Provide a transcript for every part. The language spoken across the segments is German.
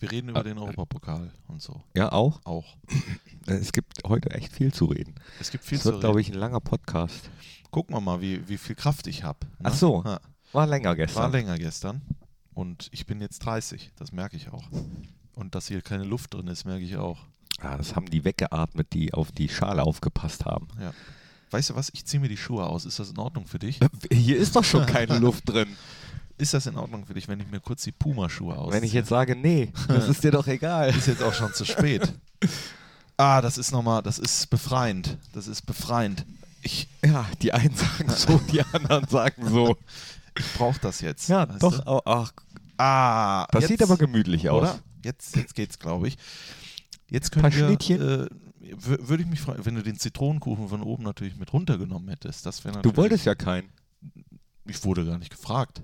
Wir reden über den Europapokal und so. Ja, auch. Auch. Äh, Es gibt heute echt viel zu reden. Es gibt viel Es zu wird, glaube reden. ich, ein langer Podcast. Gucken wir mal, wie, wie viel Kraft ich habe. Ach so. Ja, War länger war gestern. länger gestern. Und ich bin jetzt 30. Das merke ich auch. Und dass hier keine Luft drin ist, merke ich auch. Ja, das haben die weggeatmet, die auf die Schale aufgepasst haben. Ja. Weißt du was? Ich ziehe mir die Schuhe aus. Ist das in Ordnung für dich? Hier ist doch schon keine Luft drin. Ist das in Ordnung für dich, wenn ich mir kurz die Puma-Schuhe ausziehe? Wenn ich jetzt sage, nee, das ist dir doch egal. Ist jetzt auch schon zu spät. Ah, das ist nochmal, das ist befreiend. Das ist befreiend. Ich, Ja, die einen sagen so, die anderen sagen so. ich brauche das jetzt. Ja, doch. Du? Ach, Ah, das jetzt, sieht aber gemütlich aus. oder? Jetzt, jetzt geht's, glaube ich. Jetzt können Paar wir, Schnittchen. äh, wür- würde ich mich freuen, wenn du den Zitronenkuchen von oben natürlich mit runtergenommen hättest. Das wäre Du wolltest ja keinen. Ich wurde gar nicht gefragt.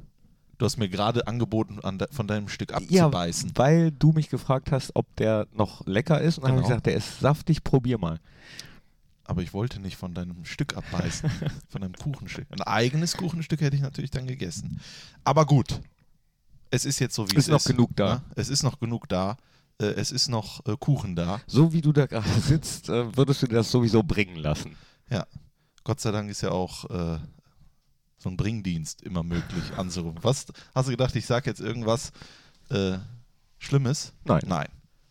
Du hast mir gerade angeboten, an de, von deinem Stück Ja, abzubeißen. weil du mich gefragt hast, ob der noch lecker ist. Und dann habe ich Genau. gesagt, der ist saftig, probier mal. Aber ich wollte nicht von deinem Stück abbeißen, von deinem Kuchenstück. Ein eigenes Kuchenstück hätte ich natürlich dann gegessen. Aber gut, es ist jetzt so, wie Ist es noch ist. genug da. ne? Es ist noch genug da. Äh, Es ist noch äh, Kuchen da. So wie du da gerade sitzt, äh, würdest du dir das sowieso bringen lassen. Ja. Gott sei Dank ist ja auch äh, so ein Bringdienst immer möglich anzurufen. Was? Hast du gedacht, ich sage jetzt irgendwas äh, Schlimmes? Nein. Nein.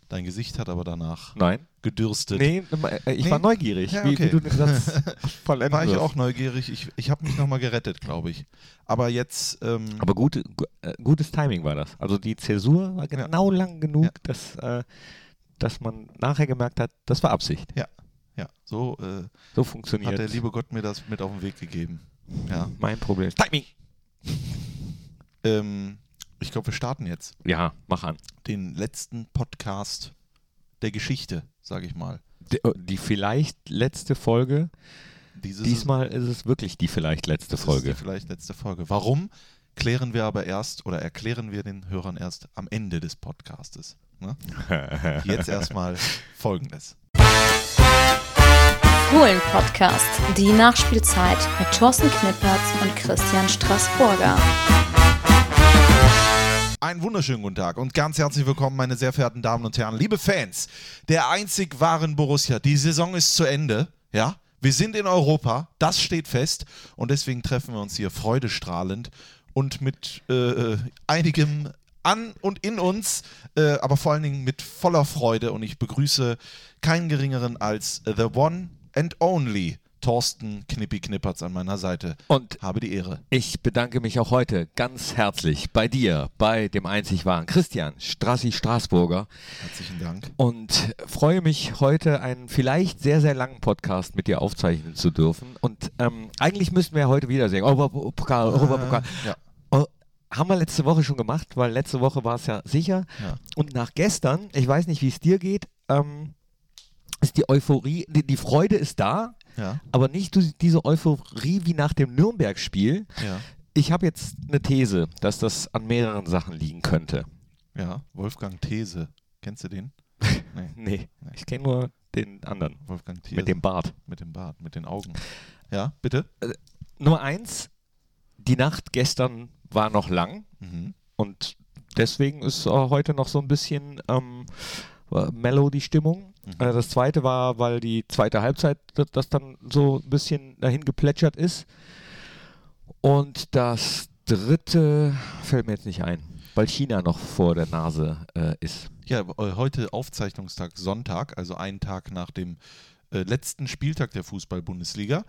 Dein Gesicht hat aber danach Nein. gedürstet. Nee, äh, ich Nee. war neugierig, Ja, wie, okay. wie du den Satz vollenden War ich auch neugierig. Ich, ich habe mich nochmal gerettet, glaube ich. Aber jetzt. Ähm, Aber gute, gu- äh, gutes Timing war das. Also die Zäsur war genau lang genug, Ja. dass, äh, dass man nachher gemerkt hat, das war Absicht. ja, so äh, So funktioniert hat der liebe Gott mir das mit auf den Weg gegeben. Ja. mein Problem. Timing! Ähm, ich glaube, wir starten jetzt Ja, mach an. den letzten Podcast der Geschichte, sage ich mal. Die, äh, die vielleicht letzte Folge. Dieses Diesmal ist es wirklich die vielleicht letzte Folge. die vielleicht letzte Folge. Warum? Klären wir aber erst oder erklären wir den Hörern erst am Ende des Podcastes. Ne? Jetzt erstmal Folgendes. Fohlen-Podcast, die Nachspielzeit mit Thorsten Knippertz und Christian Straßburger. Einen wunderschönen guten Tag und ganz herzlich willkommen, meine sehr verehrten Damen und Herren, liebe Fans der einzig wahren Borussia. Die Saison ist zu Ende, ja. Wir sind in Europa, das steht fest und deswegen treffen wir uns hier freudestrahlend und mit äh, einigem an und in uns, äh, aber vor allen Dingen mit voller Freude und ich begrüße keinen geringeren als the one and only Thorsten Knippi Knippertz an meiner Seite. Und Habe die Ehre. ich bedanke mich auch heute ganz herzlich bei dir, bei dem einzig wahren Christian Strassi Straßburger Herzlichen Dank. und freue mich heute einen vielleicht sehr, sehr langen Podcast mit dir aufzeichnen zu dürfen. Und ähm, eigentlich müssten wir heute wieder singen. Europapokal, Europapokal. Ja. Oh, haben wir letzte Woche schon gemacht, weil letzte Woche war es ja sicher. Ja. Und nach gestern, ich weiß nicht, wie es dir geht, ähm, ist die Euphorie, die, die Freude ist da, Ja, aber nicht diese Euphorie wie nach dem Nürnberg-Spiel. ja. Ich habe jetzt eine These, dass das an mehreren Sachen liegen könnte. Ja, Wolfgang These. Kennst du den? Nee, Nee, ich kenne nur den anderen Wolfgang These. mit dem Bart. mit dem Bart, mit den Augen. Ja, bitte? Nummer eins, die Nacht gestern war noch lang Mhm. und deswegen ist äh, heute noch so ein bisschen ähm, äh, mellow die Stimmung. Mhm. Das zweite war, weil die zweite Halbzeit das, das dann so ein bisschen dahin geplätschert ist. Und das dritte fällt mir jetzt nicht ein, weil China noch vor der Nase äh, ist. Ja, äh, heute Aufzeichnungstag Sonntag, also einen Tag nach dem äh, letzten Spieltag der Fußball-Bundesliga.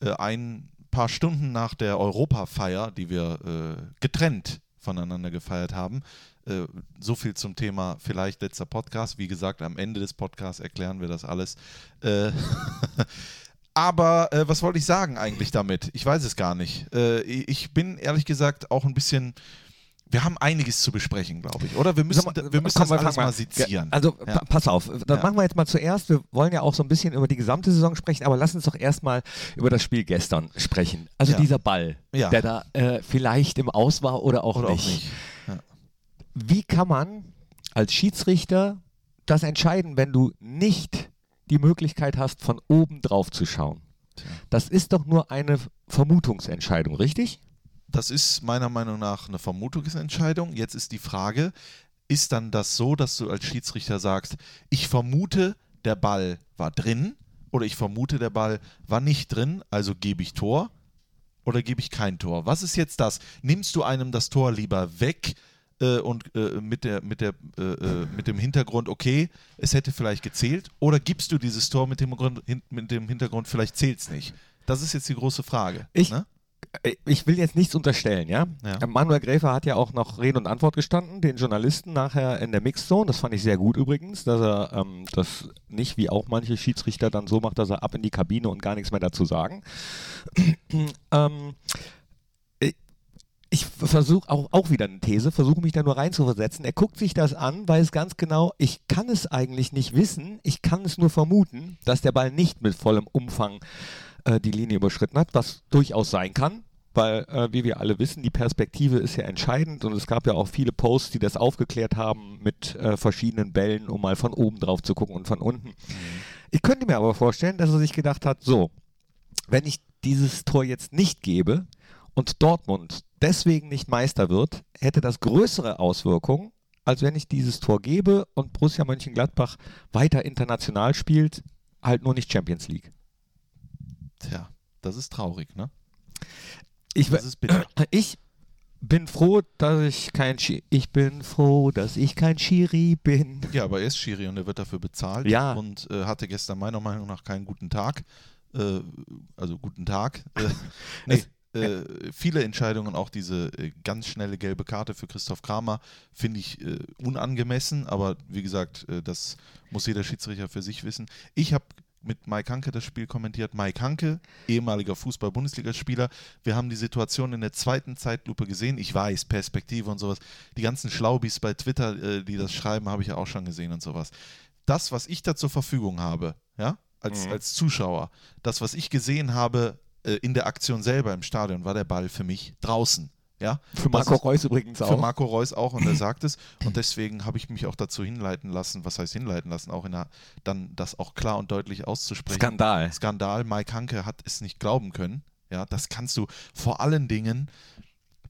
Äh, ein paar Stunden nach der Europafeier, die wir äh, getrennt voneinander gefeiert haben. Äh, so viel zum Thema vielleicht letzter Podcast. Wie gesagt, am Ende des Podcasts erklären wir das alles. Äh, Aber äh, was wollte ich sagen eigentlich damit? Ich weiß es gar nicht. Äh, ich bin ehrlich gesagt auch ein bisschen. Wir haben einiges zu besprechen, glaube ich, oder? Wir müssen, mal, wir müssen komm, das alles fangen mal sezieren. Also Ja. pa- pass auf, dann Ja. machen wir jetzt mal zuerst, wir wollen ja auch so ein bisschen über die gesamte Saison sprechen, aber lass uns doch erstmal über das Spiel gestern sprechen. Also Ja. dieser Ball, der da äh, vielleicht im Aus war oder auch oder nicht. auch nicht. Wie kann man als Schiedsrichter das entscheiden, wenn du nicht die Möglichkeit hast, von oben drauf zu schauen? Das ist doch nur eine Vermutungsentscheidung, richtig? Das ist meiner Meinung nach eine Vermutungsentscheidung. Jetzt ist die Frage, ist dann das so, dass du als Schiedsrichter sagst, ich vermute, der Ball war drin oder ich vermute, der Ball war nicht drin, also gebe ich Tor oder gebe ich kein Tor? Was ist jetzt das? Nimmst du einem das Tor lieber weg äh, und äh, mit, der, mit, der, äh, äh mit dem Hintergrund, okay, es hätte vielleicht gezählt, oder gibst du dieses Tor mit dem, Grund, mit dem Hintergrund, vielleicht zählt es nicht? Das ist jetzt die große Frage. Ich, ne? Äh, ich will jetzt nichts unterstellen, ja? Ja. Manuel Gräfer hat ja auch noch Rede und Antwort gestanden, den Journalisten nachher in der Mixzone. Das fand ich sehr gut übrigens, dass er ähm, das nicht wie auch manche Schiedsrichter dann so macht, dass er ab in die Kabine und gar nichts mehr dazu sagen. ähm, ich versuche auch, auch wieder eine These, versuche mich da nur reinzuversetzen. Er guckt sich das an, weiß ganz genau, ich kann es eigentlich nicht wissen, ich kann es nur vermuten, dass der Ball nicht mit vollem Umfang äh, die Linie überschritten hat, was durchaus sein kann, weil, äh, wie wir alle wissen, die Perspektive ist ja entscheidend und es gab ja auch viele Posts, die das aufgeklärt haben mit äh, verschiedenen Bällen, um mal von oben drauf zu gucken und von unten. Mhm. Ich könnte mir aber vorstellen, dass er sich gedacht hat, so, wenn ich dieses Tor jetzt nicht gebe und Dortmund deswegen nicht Meister wird, hätte das größere Auswirkungen, als wenn ich dieses Tor gebe und Borussia Mönchengladbach weiter international spielt, halt nur nicht Champions League. Tja, das ist traurig, ne? Ich, das ist bitter. Ich bin froh, dass ich kein Schiri, ich bin froh, dass ich kein Schiri bin. Ja, aber er ist Schiri und er wird dafür bezahlt ja. und äh, hatte gestern meiner Meinung nach keinen guten Tag. Äh, also guten Tag. Äh, nee, äh, viele Entscheidungen, auch diese äh, ganz schnelle gelbe Karte für Christoph Kramer, finde ich äh, unangemessen, aber wie gesagt, äh, das muss jeder Schiedsrichter für sich wissen. Ich habe mit Mike Hanke das Spiel kommentiert. Mike Hanke, ehemaliger Fußball-Bundesligaspieler. Wir haben die Situation in der zweiten Zeitlupe gesehen. Ich weiß, Perspektive und sowas. Die ganzen Schlaubis bei Twitter, äh, die das schreiben, habe ich ja auch schon gesehen und sowas. Das, was ich da zur Verfügung habe, ja, als, mhm. als Zuschauer, das, was ich gesehen habe in der Aktion selber im Stadion, war der Ball für mich draußen. Ja, für Marco ist, Reus übrigens auch. Für Marco Reus auch und er sagt es. Und deswegen habe ich mich auch dazu hinleiten lassen, was heißt hinleiten lassen, auch in der, dann das auch klar und deutlich auszusprechen. Skandal. Skandal. Mike Hanke hat es nicht glauben können. Ja, das kannst du vor allen Dingen.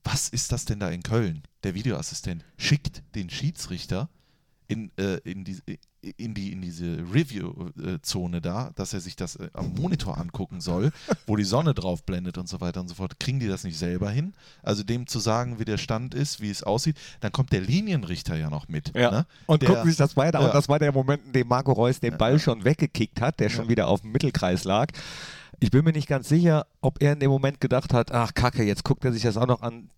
Was ist das denn da in Köln? Der Videoassistent schickt den Schiedsrichter in, äh, in, die, in, die, in diese Review-Zone da, dass er sich das äh, am Monitor angucken soll, wo die Sonne drauf blendet und so weiter und so fort. Kriegen die das nicht selber hin? Also dem zu sagen, wie der Stand ist, wie es aussieht, dann kommt der Linienrichter ja noch mit. Ja. Ne? Und der, guckt sich das weiter. Ja. Und das war der Moment, in dem Marco Reus den Ball schon weggekickt hat, der schon wieder auf dem Mittelkreis lag. Ich bin mir nicht ganz sicher, ob er in dem Moment gedacht hat, ach Kacke, jetzt guckt er sich das auch noch an.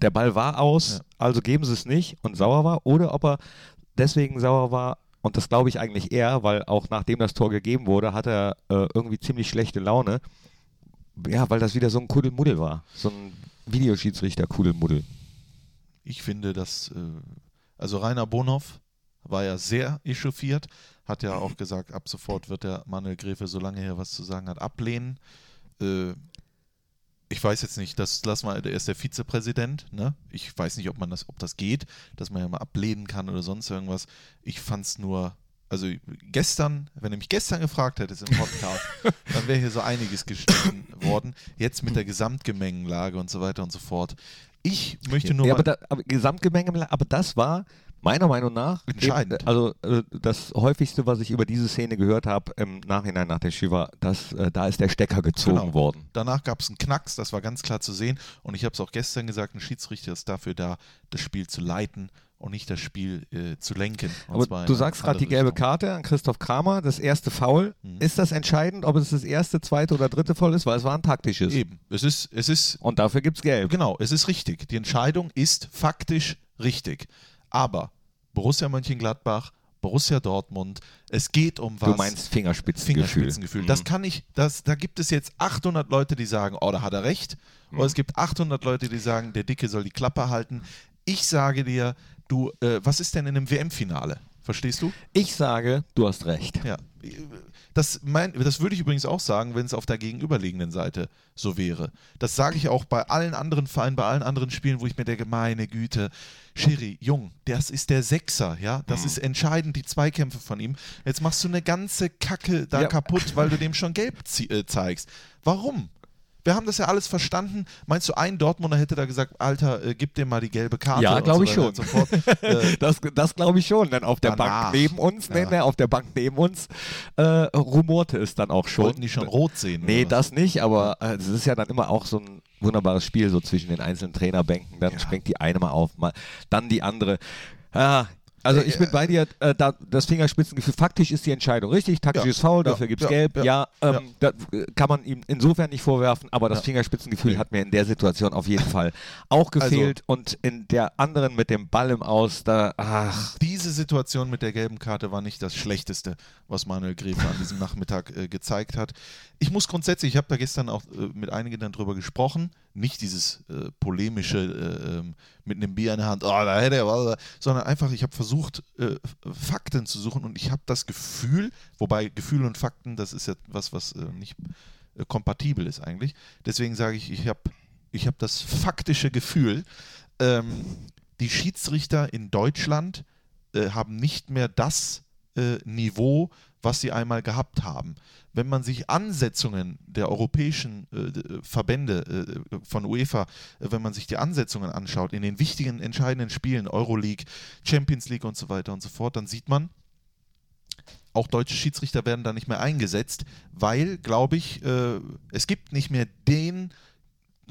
Der Ball war aus, ja. also geben sie es nicht und sauer war. Oder ob er deswegen sauer war, und das glaube ich eigentlich eher, weil auch nachdem das Tor gegeben wurde, hat er äh, irgendwie ziemlich schlechte Laune. Ja, weil das wieder so ein Kuddelmuddel war. So ein Videoschiedsrichter Kuddelmuddel. Ich finde, dass, äh, also Rainer Bonhoff war ja sehr echauffiert, hat ja auch gesagt, ab sofort wird der Manuel Gräfe, solange er was zu sagen hat, ablehnen. Äh, ich weiß jetzt nicht, das lass mal, er ist der Vizepräsident, ne? Ich weiß nicht, ob man das, ob das geht, dass man ja mal ablehnen kann oder sonst irgendwas. Ich fand es nur, also gestern, wenn er mich gestern gefragt hätte im Podcast, dann wäre hier so einiges gestrichen worden. Jetzt mit der Gesamtgemengenlage und so weiter und so fort. Ich möchte nur. Ja, aber, da, aber Gesamtgemengenlage, aber das war meiner Meinung nach, entscheidend. also äh, das häufigste, was ich über diese Szene gehört habe im Nachhinein nach der Shiva, dass äh, da ist der Stecker gezogen genau. worden. Danach gab es einen Knacks, das war ganz klar zu sehen. Und ich habe es auch gestern gesagt, ein Schiedsrichter ist dafür da, das Spiel zu leiten und nicht das Spiel äh, zu lenken. Aber du sagst gerade die gelbe Richtung. Karte an Christoph Kramer, das erste Foul. Mhm. Ist das entscheidend, ob es das erste, zweite oder dritte Foul ist? Weil es war ein taktisches. Eben. Es ist, es ist. Und dafür gibt es gelb. Genau, es ist richtig. Die Entscheidung ist faktisch richtig. Aber Borussia Mönchengladbach, Borussia Dortmund, es geht um was. Du meinst Fingerspitzengefühl. Fingerspitzengefühl. Mhm. Das kann ich, das, da gibt es jetzt 800 Leute, die sagen, oh, da hat er recht. Mhm. Oder es gibt 800 Leute, die sagen, der Dicke soll die Klappe halten. Ich sage dir, du, äh, was ist denn in einem WM-Finale? Verstehst du? Ich sage, du hast recht. Ja. Das, mein, das würde ich übrigens auch sagen, wenn es auf der gegenüberliegenden Seite so wäre. Das sage ich auch bei allen anderen Vereinen, bei allen anderen Spielen, wo ich mir denke, meine Güte, Schiri, Jung, das ist der Sechser, ja, das mhm. ist entscheidend, die Zweikämpfe von ihm. Jetzt machst du eine ganze Kacke da ja. kaputt, weil du dem schon gelb äh, zeigst. Warum? Wir haben das ja alles verstanden. Meinst du, ein Dortmunder hätte da gesagt, Alter, äh, gib dir mal die gelbe Karte? Ja, glaube so ich schon. äh, Das, das glaube ich schon. Denn auf der Danach. Bank neben uns, Ja. nee, auf der Bank neben uns äh, rumorte es dann auch schon. wollten die schon rot sehen? Nee, oder das nicht, aber äh, es ist ja dann immer auch so ein wunderbares Spiel so zwischen den einzelnen Trainerbänken. Dann Ja. springt die eine mal auf, mal, dann die andere. Ja, also ich Äh, bin bei dir, äh, da, das Fingerspitzengefühl, faktisch ist die Entscheidung richtig, taktisches Foul, ja, dafür gibt es ja, Gelb, ja, ja, ähm, da kann man ihm insofern nicht vorwerfen, aber das Ja. Fingerspitzengefühl. Also hat mir in der Situation auf jeden Fall auch gefehlt und in der anderen mit dem Ball im Aus, da, ach, Diese Situation mit der gelben Karte war nicht das Schlechteste, was Manuel Gräfe an diesem Nachmittag äh, gezeigt hat. Ich muss grundsätzlich, ich habe da gestern auch äh, mit einigen dann drüber gesprochen, nicht dieses äh, polemische äh, ähm, mit einem Bier in der Hand, oh, da hätte er sondern einfach, ich habe versucht, äh, Fakten zu suchen und ich habe das Gefühl, wobei Gefühl und Fakten, das ist ja was, was äh, nicht äh, kompatibel ist eigentlich. Deswegen sage ich, ich habe ich hab das faktische Gefühl, ähm, die Schiedsrichter in Deutschland äh, haben nicht mehr das Niveau, was sie einmal gehabt haben. Wenn man sich Ansetzungen der europäischen äh, d- Verbände äh, von UEFA, äh, wenn man sich die Ansetzungen anschaut in den wichtigen, entscheidenden Spielen, Euroleague, Champions League und so weiter und so fort, dann sieht man, auch deutsche Schiedsrichter werden da nicht mehr eingesetzt, weil, glaube ich, äh, es gibt nicht mehr den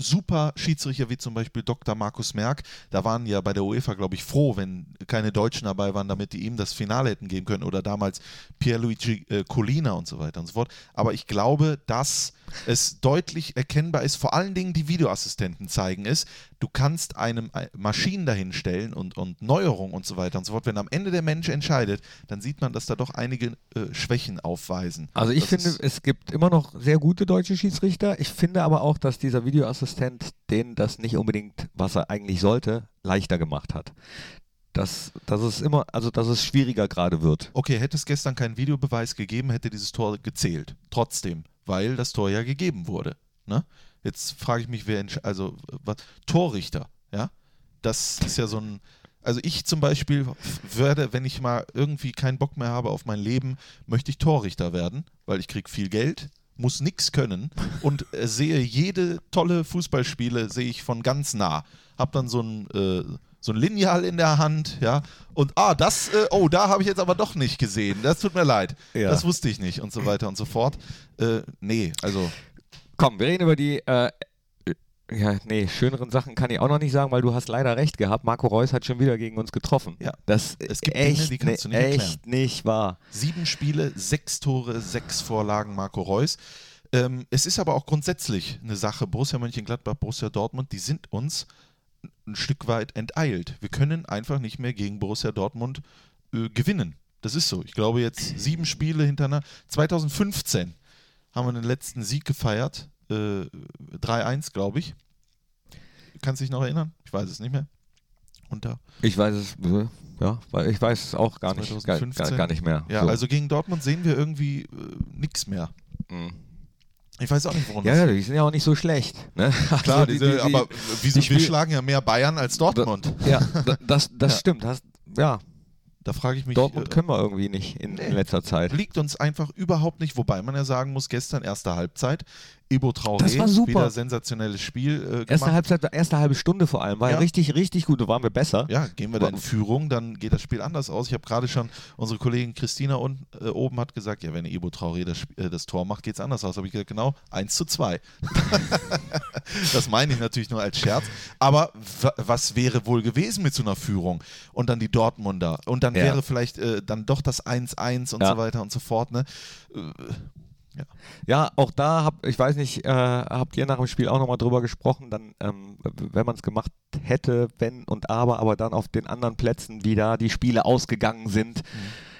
super Schiedsrichter wie zum Beispiel Dr. Markus Merck. Da waren ja bei der UEFA, glaube ich, froh, wenn keine Deutschen dabei waren, damit die ihm das Finale hätten geben können. Oder damals Pierluigi äh, Collina und so weiter und so fort. Aber ich glaube, dass es deutlich erkennbar ist, vor allen Dingen die Videoassistenten zeigen es, du kannst einem äh, Maschinen dahinstellen und, und Neuerungen und so weiter und so fort. Wenn am Ende der Mensch entscheidet, dann sieht man, dass da doch einige äh, Schwächen aufweisen. Also ich Das finde, es gibt immer noch sehr gute deutsche Schiedsrichter. Ich finde aber auch, dass dieser Videoassistent denen das nicht unbedingt, was er eigentlich sollte, leichter gemacht hat. Dass, dass es immer, also dass es schwieriger gerade wird. Okay, hätte es gestern keinen Videobeweis gegeben, hätte dieses Tor gezählt. Trotzdem, weil das Tor ja gegeben wurde. Ne? Jetzt frage ich mich, wer, also was, Torrichter, ja? Das ist ja so ein, also ich zum Beispiel werde, wenn ich mal irgendwie keinen Bock mehr habe auf mein Leben, möchte ich Torrichter werden, weil ich kriege viel Geld, muss nichts können und äh, sehe jede tolle Fußballspiele, sehe ich von ganz nah. Hab dann so ein, äh, so ein Lineal in der Hand, ja, und ah, das, äh, oh, da habe ich jetzt aber doch nicht gesehen. Das tut mir leid. Ja. Das wusste ich nicht und so weiter und so fort. Äh, nee, also Komm, wir reden über die, äh, ja, nee, schöneren Sachen kann ich auch noch nicht sagen, weil du hast leider recht gehabt. Marco Reus hat schon wieder gegen uns getroffen. Ja. Das Es ist gibt Dinge, echt, die kannst du ne- nicht erklären. echt nicht wahr. Sieben Spiele, sechs Tore, sechs Vorlagen Marco Reus. Ähm, es ist aber auch grundsätzlich eine Sache, Borussia Mönchengladbach, Borussia Dortmund, die sind uns ein Stück weit enteilt. Wir können einfach nicht mehr gegen Borussia Dortmund äh, gewinnen. Das ist so. Ich glaube jetzt sieben Spiele hintereinander. 2015 haben wir den letzten Sieg gefeiert. Äh, 3-1, glaube ich. Kannst du dich noch erinnern? Ich weiß es nicht mehr. Da Ich weiß es, äh, ja, weil ich weiß es auch gar nicht, gar, 2015. gar nicht mehr. Ja, So. also gegen Dortmund sehen wir irgendwie äh, nichts mehr. Mhm. Ich weiß auch nicht, woran Ja, das ja, die sind ja auch nicht so schlecht. Ne? Klar, Also diese, die- die- aber wieso, die wir schlagen ja mehr Bayern als Dortmund. Ja, da- das, das Ja. stimmt. Das, ja, Da frage ich mich, Dortmund äh, können wir irgendwie nicht in, nee. in letzter Zeit. liegt uns einfach überhaupt nicht, wobei man ja sagen muss, gestern erste Halbzeit, Ebo Traoré, Das war super. wieder sensationelles Spiel äh, Erste gemacht. Halbzeit, erste halbe Stunde vor allem, war ja. Ja. richtig, richtig gut. Da waren wir besser. Ja, gehen wir da in Führung, dann geht das Spiel anders aus. Ich habe gerade schon, unsere Kollegin Christina unten, äh, oben hat gesagt, ja, wenn Ebo Traoré das, äh, das Tor macht, geht es anders aus. Habe ich gesagt, genau, 1 zu 2. das meine ich natürlich nur als Scherz. Aber wa- was wäre wohl gewesen mit so einer Führung? Und dann die Dortmunder. Und dann Ja. wäre vielleicht äh, dann doch das 1-1 und Ja. so weiter und so fort. Ne? Ja, auch da hab, ich weiß nicht, äh, habt ihr nach dem Spiel auch nochmal drüber gesprochen, dann, ähm, wenn man es gemacht hätte, wenn und aber, aber dann auf den anderen Plätzen, wie da die Spiele ausgegangen sind.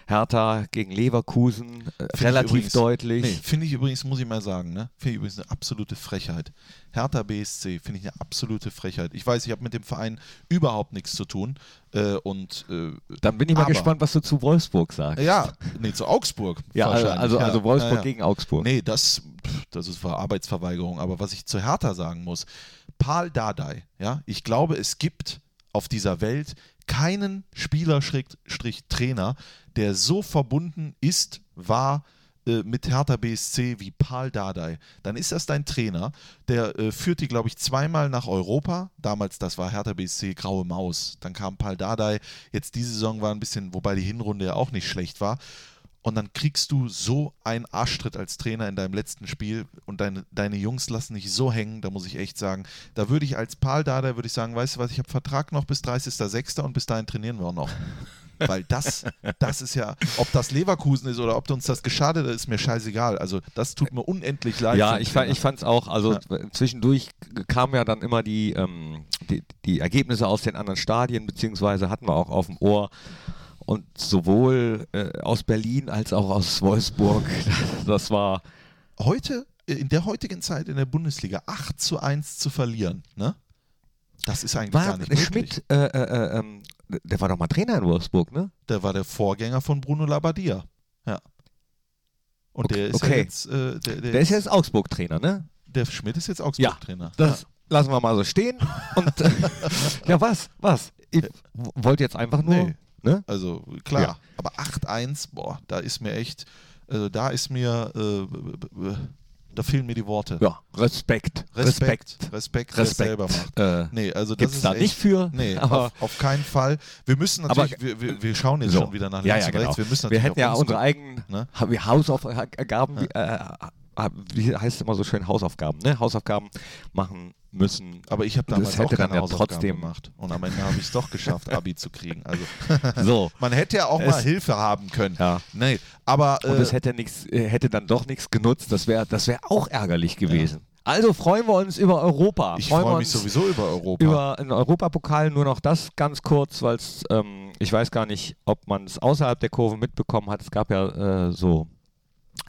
Hertha gegen Leverkusen, äh, ich relativ übrigens- deutlich. Nee, finde ich übrigens, muss ich mal sagen, ne? Finde ich übrigens eine absolute Frechheit. Hertha BSC finde ich eine absolute Frechheit. Ich weiß, ich habe mit dem Verein überhaupt nichts zu tun. Äh, und äh, Dann bin ich mal Aber- gespannt, was du zu Wolfsburg sagst. ja, nee, zu Augsburg. Ja, also, also, ja. also Wolfsburg ja, gegen Augsburg. Nee, das, das ist war Arbeitsverweigerung. Aber was ich zu Hertha sagen muss, Paul Dardai, ja, ich glaube, es gibt auf dieser Welt keinen Spieler-Trainer, der so verbunden ist, war äh, mit Hertha BSC wie Paul Dardai, dann ist das dein Trainer, der äh, führt die, glaube ich, zweimal nach Europa. Damals, das war Hertha BSC Graue Maus. Dann kam Paul Dardai. Jetzt diese Saison war ein bisschen, wobei die Hinrunde ja auch nicht schlecht war. Und dann kriegst du so einen Arschtritt als Trainer in deinem letzten Spiel und deine, deine Jungs lassen dich so hängen, da muss ich echt sagen, da würde ich als Paul Dardai, würde ich sagen, weißt du was, ich habe Vertrag noch bis 30.06. und bis dahin trainieren wir auch noch. Weil das, das ist ja, ob das Leverkusen ist oder ob uns das geschadet hat, ist mir scheißegal. Also das tut mir unendlich leid. Ja, ich, ich fand es auch, also ja. zwischendurch kamen ja dann immer die, ähm, die, die Ergebnisse aus den anderen Stadien, beziehungsweise hatten wir auch auf dem Ohr. Und sowohl äh, aus Berlin als auch aus Wolfsburg, das war. Heute, in der heutigen Zeit in der Bundesliga 8 zu 1 zu verlieren, ne? Das ist eigentlich war gar nicht möglich. Schmidt, äh, äh, ähm, der war doch mal Trainer in Wolfsburg, ne? Der war der Vorgänger von Bruno Labbadia. Ja. Und okay, der ist okay. ja jetzt. Äh, der, der, ist jetzt Augsburg-Trainer, ne? Der Schmidt ist jetzt Augsburg-Trainer. Ja, das ja. lassen wir mal so stehen. Und äh, ja, was? Was? Ich wollte jetzt einfach nur. Nee. Ne? Also klar, ja. aber 8-1, boah, da ist mir echt, also da ist mir, äh, da fehlen mir die Worte. Ja, Respekt. Respekt. Respekt, Respekt, Respekt. selber macht. Äh, nee, also das gibt's ist da echt, nicht für. Nee, aber auf, auf, keinen Fall. Wir müssen natürlich, aber, wir, wir, wir, schauen jetzt so. schon wieder nach links ja, ja, und genau. rechts. Wir, müssen wir hätten ja uns unsere eigenen ne? Hausaufgaben, ja. äh, wie heißt es immer so schön, Hausaufgaben, ne? Hausaufgaben machen müssen. Aber ich habe damals auch keine dann ja Hausaufgaben trotzdem gemacht. Und am Ende habe ich es doch geschafft, Abi zu kriegen. Also so. man hätte ja auch Es- mal Hilfe haben können. Ja. Nee, aber Und äh, es hätte nichts, äh, hätte dann doch nichts genutzt. Das wäre, das wäre auch ärgerlich gewesen. Also freuen wir uns über Europa. ich freue wir mich sowieso über Europa. über einen Europapokal. Nur noch das ganz kurz, weil es, ähm, ich weiß gar nicht, ob man es außerhalb der Kurve mitbekommen hat. Es gab ja äh, so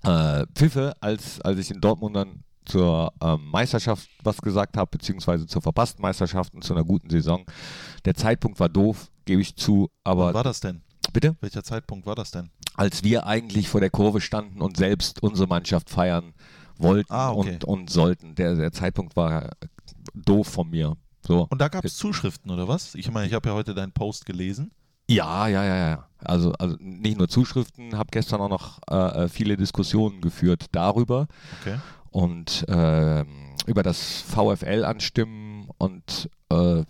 äh, Pfiffe, als, als ich in Dortmund dann zur ähm, Meisterschaft was gesagt habe, beziehungsweise zur verpassten Meisterschaft und zu einer guten Saison. Der Zeitpunkt war doof, gebe ich zu, Wann aber war das denn? bitte? Welcher Zeitpunkt war das denn? als wir eigentlich vor der Kurve standen und selbst unsere Mannschaft feiern wollten Ah, okay. und, und sollten. Der, der Zeitpunkt war doof von mir. So. Und da gab es Zuschriften oder was? Ich meine, ich habe ja heute deinen Post gelesen. Ja, ja, ja, ja. Also, also nicht nur Zuschriften, habe gestern auch noch äh, äh, viele Diskussionen geführt darüber Okay. Und ähm, über das VfL anstimmen und äh,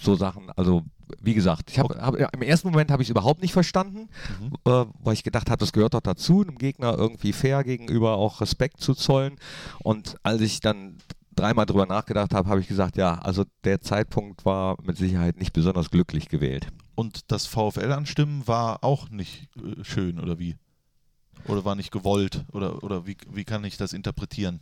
so Sachen. Also wie gesagt, ich habe hab, ja, im ersten Moment habe ich es überhaupt nicht verstanden, Mhm. äh, weil ich gedacht habe, das gehört doch dazu, einem Gegner irgendwie fair gegenüber auch Respekt zu zollen. Und als ich dann dreimal drüber nachgedacht habe, habe ich gesagt, ja, also der Zeitpunkt war mit Sicherheit nicht besonders glücklich gewählt. Und das VfL-Anstimmen war auch nicht äh, schön, oder wie? Oder war nicht gewollt? Oder, oder wie, wie kann ich das interpretieren?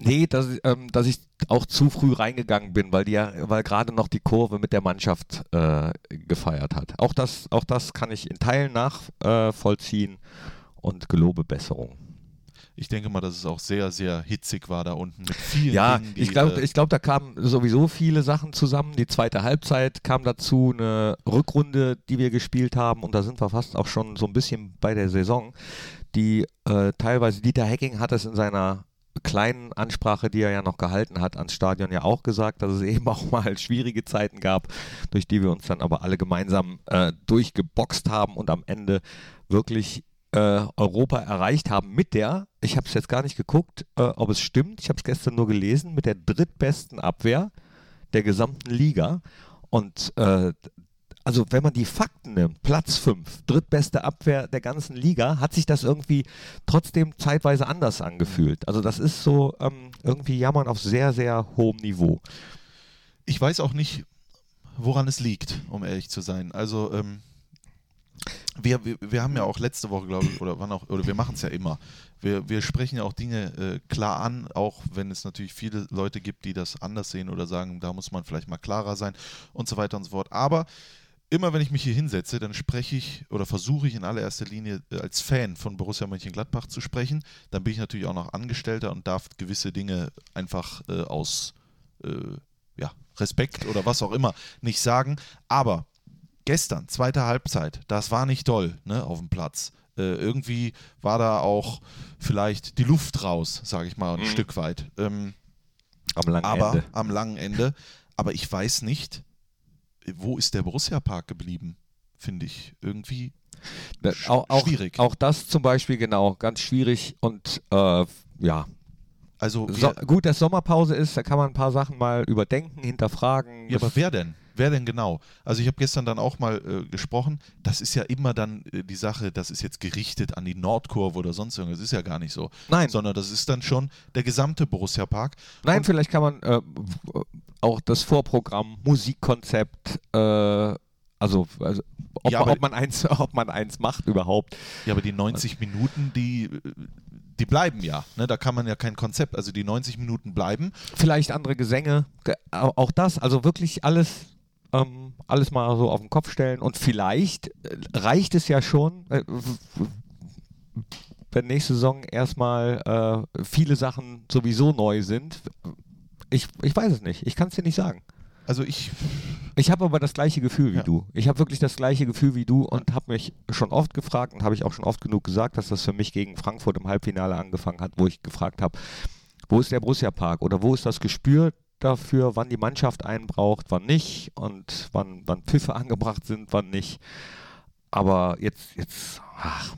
Nee, dass, ähm, dass ich auch zu früh reingegangen bin, weil weil gerade noch die Kurve mit der Mannschaft äh, gefeiert hat. Auch das, auch das kann ich in Teilen nachvollziehen und gelobe Besserung. Ich denke mal, dass es auch sehr, sehr hitzig war da unten mit vielen Ja, Dingen, die, ich glaube, äh, ich glaub, da kamen sowieso viele Sachen zusammen. Die zweite Halbzeit kam dazu, eine Rückrunde, die wir gespielt haben, und da sind wir fast auch schon so ein bisschen bei der Saison, die äh, teilweise Dieter Hecking hat es in seiner kleinen Ansprache, die er ja noch gehalten hat, ans Stadion ja auch gesagt, dass es eben auch mal schwierige Zeiten gab, durch die wir uns dann aber alle gemeinsam äh, durchgeboxt haben und am Ende wirklich äh, Europa erreicht haben mit der, ich habe es jetzt gar nicht geguckt, äh, ob es stimmt, ich habe es gestern nur gelesen, mit der drittbesten Abwehr der gesamten Liga. Und äh, also wenn man die Fakten nimmt, Platz 5, drittbeste Abwehr der ganzen Liga, hat sich das irgendwie trotzdem zeitweise anders angefühlt. Also das ist so ähm, irgendwie Jammern auf sehr, sehr hohem Niveau. ich weiß auch nicht, woran es liegt, um ehrlich zu sein. Also, ähm, wir, wir, wir haben ja auch letzte Woche, glaube ich, oder wann auch, oder wir machen es ja immer. Wir, wir sprechen ja auch Dinge äh, klar an, auch wenn es natürlich viele Leute gibt, die das anders sehen oder sagen, da muss man vielleicht mal klarer sein und so weiter und so fort. Aber immer wenn ich mich hier hinsetze, dann spreche ich oder versuche ich in allererster Linie äh, als Fan von Borussia Mönchengladbach zu sprechen. Dann bin ich natürlich auch noch Angestellter und darf gewisse Dinge einfach äh, aus äh, ja, Respekt oder was auch immer nicht sagen. Aber gestern, zweite Halbzeit, das war nicht toll ne, auf dem Platz. Äh, irgendwie war da auch vielleicht die Luft raus, sage ich mal, ein Mhm. Stück weit. Ähm, Am langen aber Ende. am langen Ende. Aber ich weiß nicht, wo ist der Borussia Park geblieben, finde ich. Irgendwie. Da- Auch, auch, schwierig. Auch das zum Beispiel, genau, ganz schwierig und äh, ja. Also So, gut, dass Sommerpause ist, da kann man ein paar Sachen mal überdenken, hinterfragen. ja, aber wer denn? Wer denn genau? Also ich habe gestern dann auch mal äh, gesprochen, das ist ja immer dann äh, die Sache, das ist jetzt gerichtet an die Nordkurve oder sonst irgendwas, das ist ja gar nicht so. Nein. Sondern das ist dann schon der gesamte Borussia Park. Nein, Und- vielleicht kann man äh, auch das Vorprogramm, Musikkonzept, äh, also, also ob, Ja, man, aber- ob, man eins, ob man eins macht überhaupt. Ja, aber die 90 Minuten, die, äh, die bleiben ja. Ne? Da kann man ja kein Konzept. Also die 90 Minuten bleiben. Vielleicht andere Gesänge, ge- au- auch das, also wirklich alles, ähm, alles mal so auf den Kopf stellen und vielleicht äh, reicht es ja schon, äh, wenn nächste Saison erstmal äh, viele Sachen sowieso neu sind. Ich, ich weiß es nicht, ich kann es dir nicht sagen. Also ich, Ich habe aber das gleiche Gefühl wie Ja. du. Ich habe wirklich das gleiche Gefühl wie du und habe mich schon oft gefragt und habe ich auch schon oft genug gesagt, dass das für mich gegen Frankfurt im Halbfinale angefangen hat, wo ich gefragt habe, wo ist der Borussia Park oder wo ist das Gespür dafür, wann die Mannschaft einen braucht, wann nicht und wann, wann Pfiffe angebracht sind, wann nicht. Aber jetzt, jetzt, ach,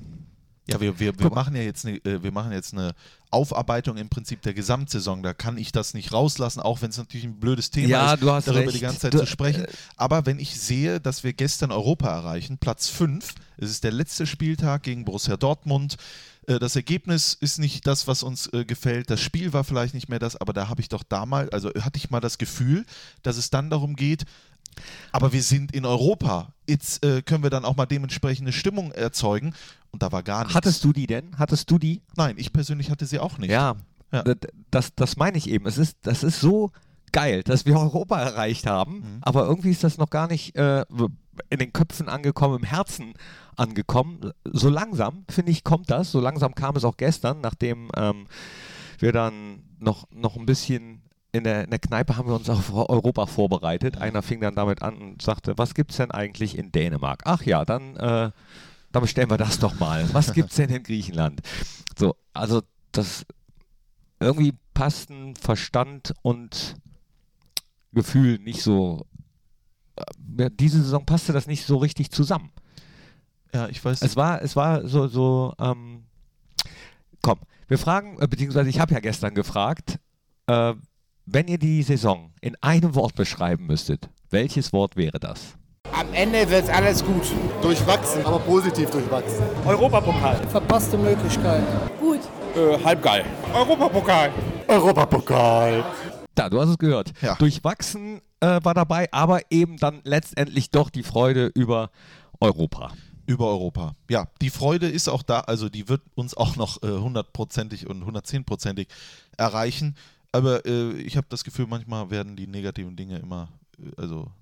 ja, wir, wir, wir machen ja jetzt eine, äh, wir machen jetzt eine Aufarbeitung im Prinzip der Gesamtsaison. Da kann ich das nicht rauslassen, auch wenn es natürlich ein blödes Thema Ja, ist, darüber recht. die ganze Zeit Du- zu sprechen. Aber wenn ich sehe, dass wir gestern Europa erreichen, Platz 5, es ist der letzte Spieltag gegen Borussia Dortmund. Äh, Das Ergebnis ist nicht das, was uns äh, gefällt. Das Spiel war vielleicht nicht mehr das, aber da habe ich doch damals, also hatte ich mal das Gefühl, dass es dann darum geht, aber wir sind in Europa. Jetzt äh, können wir dann auch mal dementsprechende Stimmung erzeugen. Und da war gar nichts. hattest du die denn? Hattest du die? Nein, ich persönlich hatte sie auch nicht. Ja, Ja. Das, das meine ich eben. Es ist, das ist so geil, dass wir Europa erreicht haben, Mhm. aber irgendwie ist das noch gar nicht äh, in den Köpfen angekommen, im Herzen angekommen. So langsam, finde ich, kommt das. So langsam kam es auch gestern, nachdem ähm, wir dann noch, noch ein bisschen in der, in der Kneipe haben wir uns auf Europa vorbereitet. Einer fing dann damit an und sagte, was gibt es denn eigentlich in Dänemark? Ach ja, dann, äh, dann bestellen wir das doch mal. Was gibt es denn in Griechenland? So, also das irgendwie passten Verstand und Gefühl nicht so. äh, Diese Saison passte das nicht so richtig zusammen. Ja, ich weiß. Es war, es war so, so, ähm, komm, wir fragen, äh, beziehungsweise ich habe ja gestern gefragt, äh, wenn ihr die Saison in einem Wort beschreiben müsstet, welches Wort wäre das? Am Ende wird alles gut. Durchwachsen, aber positiv durchwachsen. Europapokal. Verpasste Möglichkeit. Gut. Äh, halb geil. Europapokal. Europapokal. Da, du hast es gehört. Ja. Durchwachsen äh, war dabei, aber eben dann letztendlich doch die Freude über Europa. Über Europa. Ja, die Freude ist auch da, also die wird uns auch noch äh, hundertprozentig und 110-prozentig erreichen. Aber äh, ich habe das Gefühl, manchmal werden die negativen Dinge immer, äh, also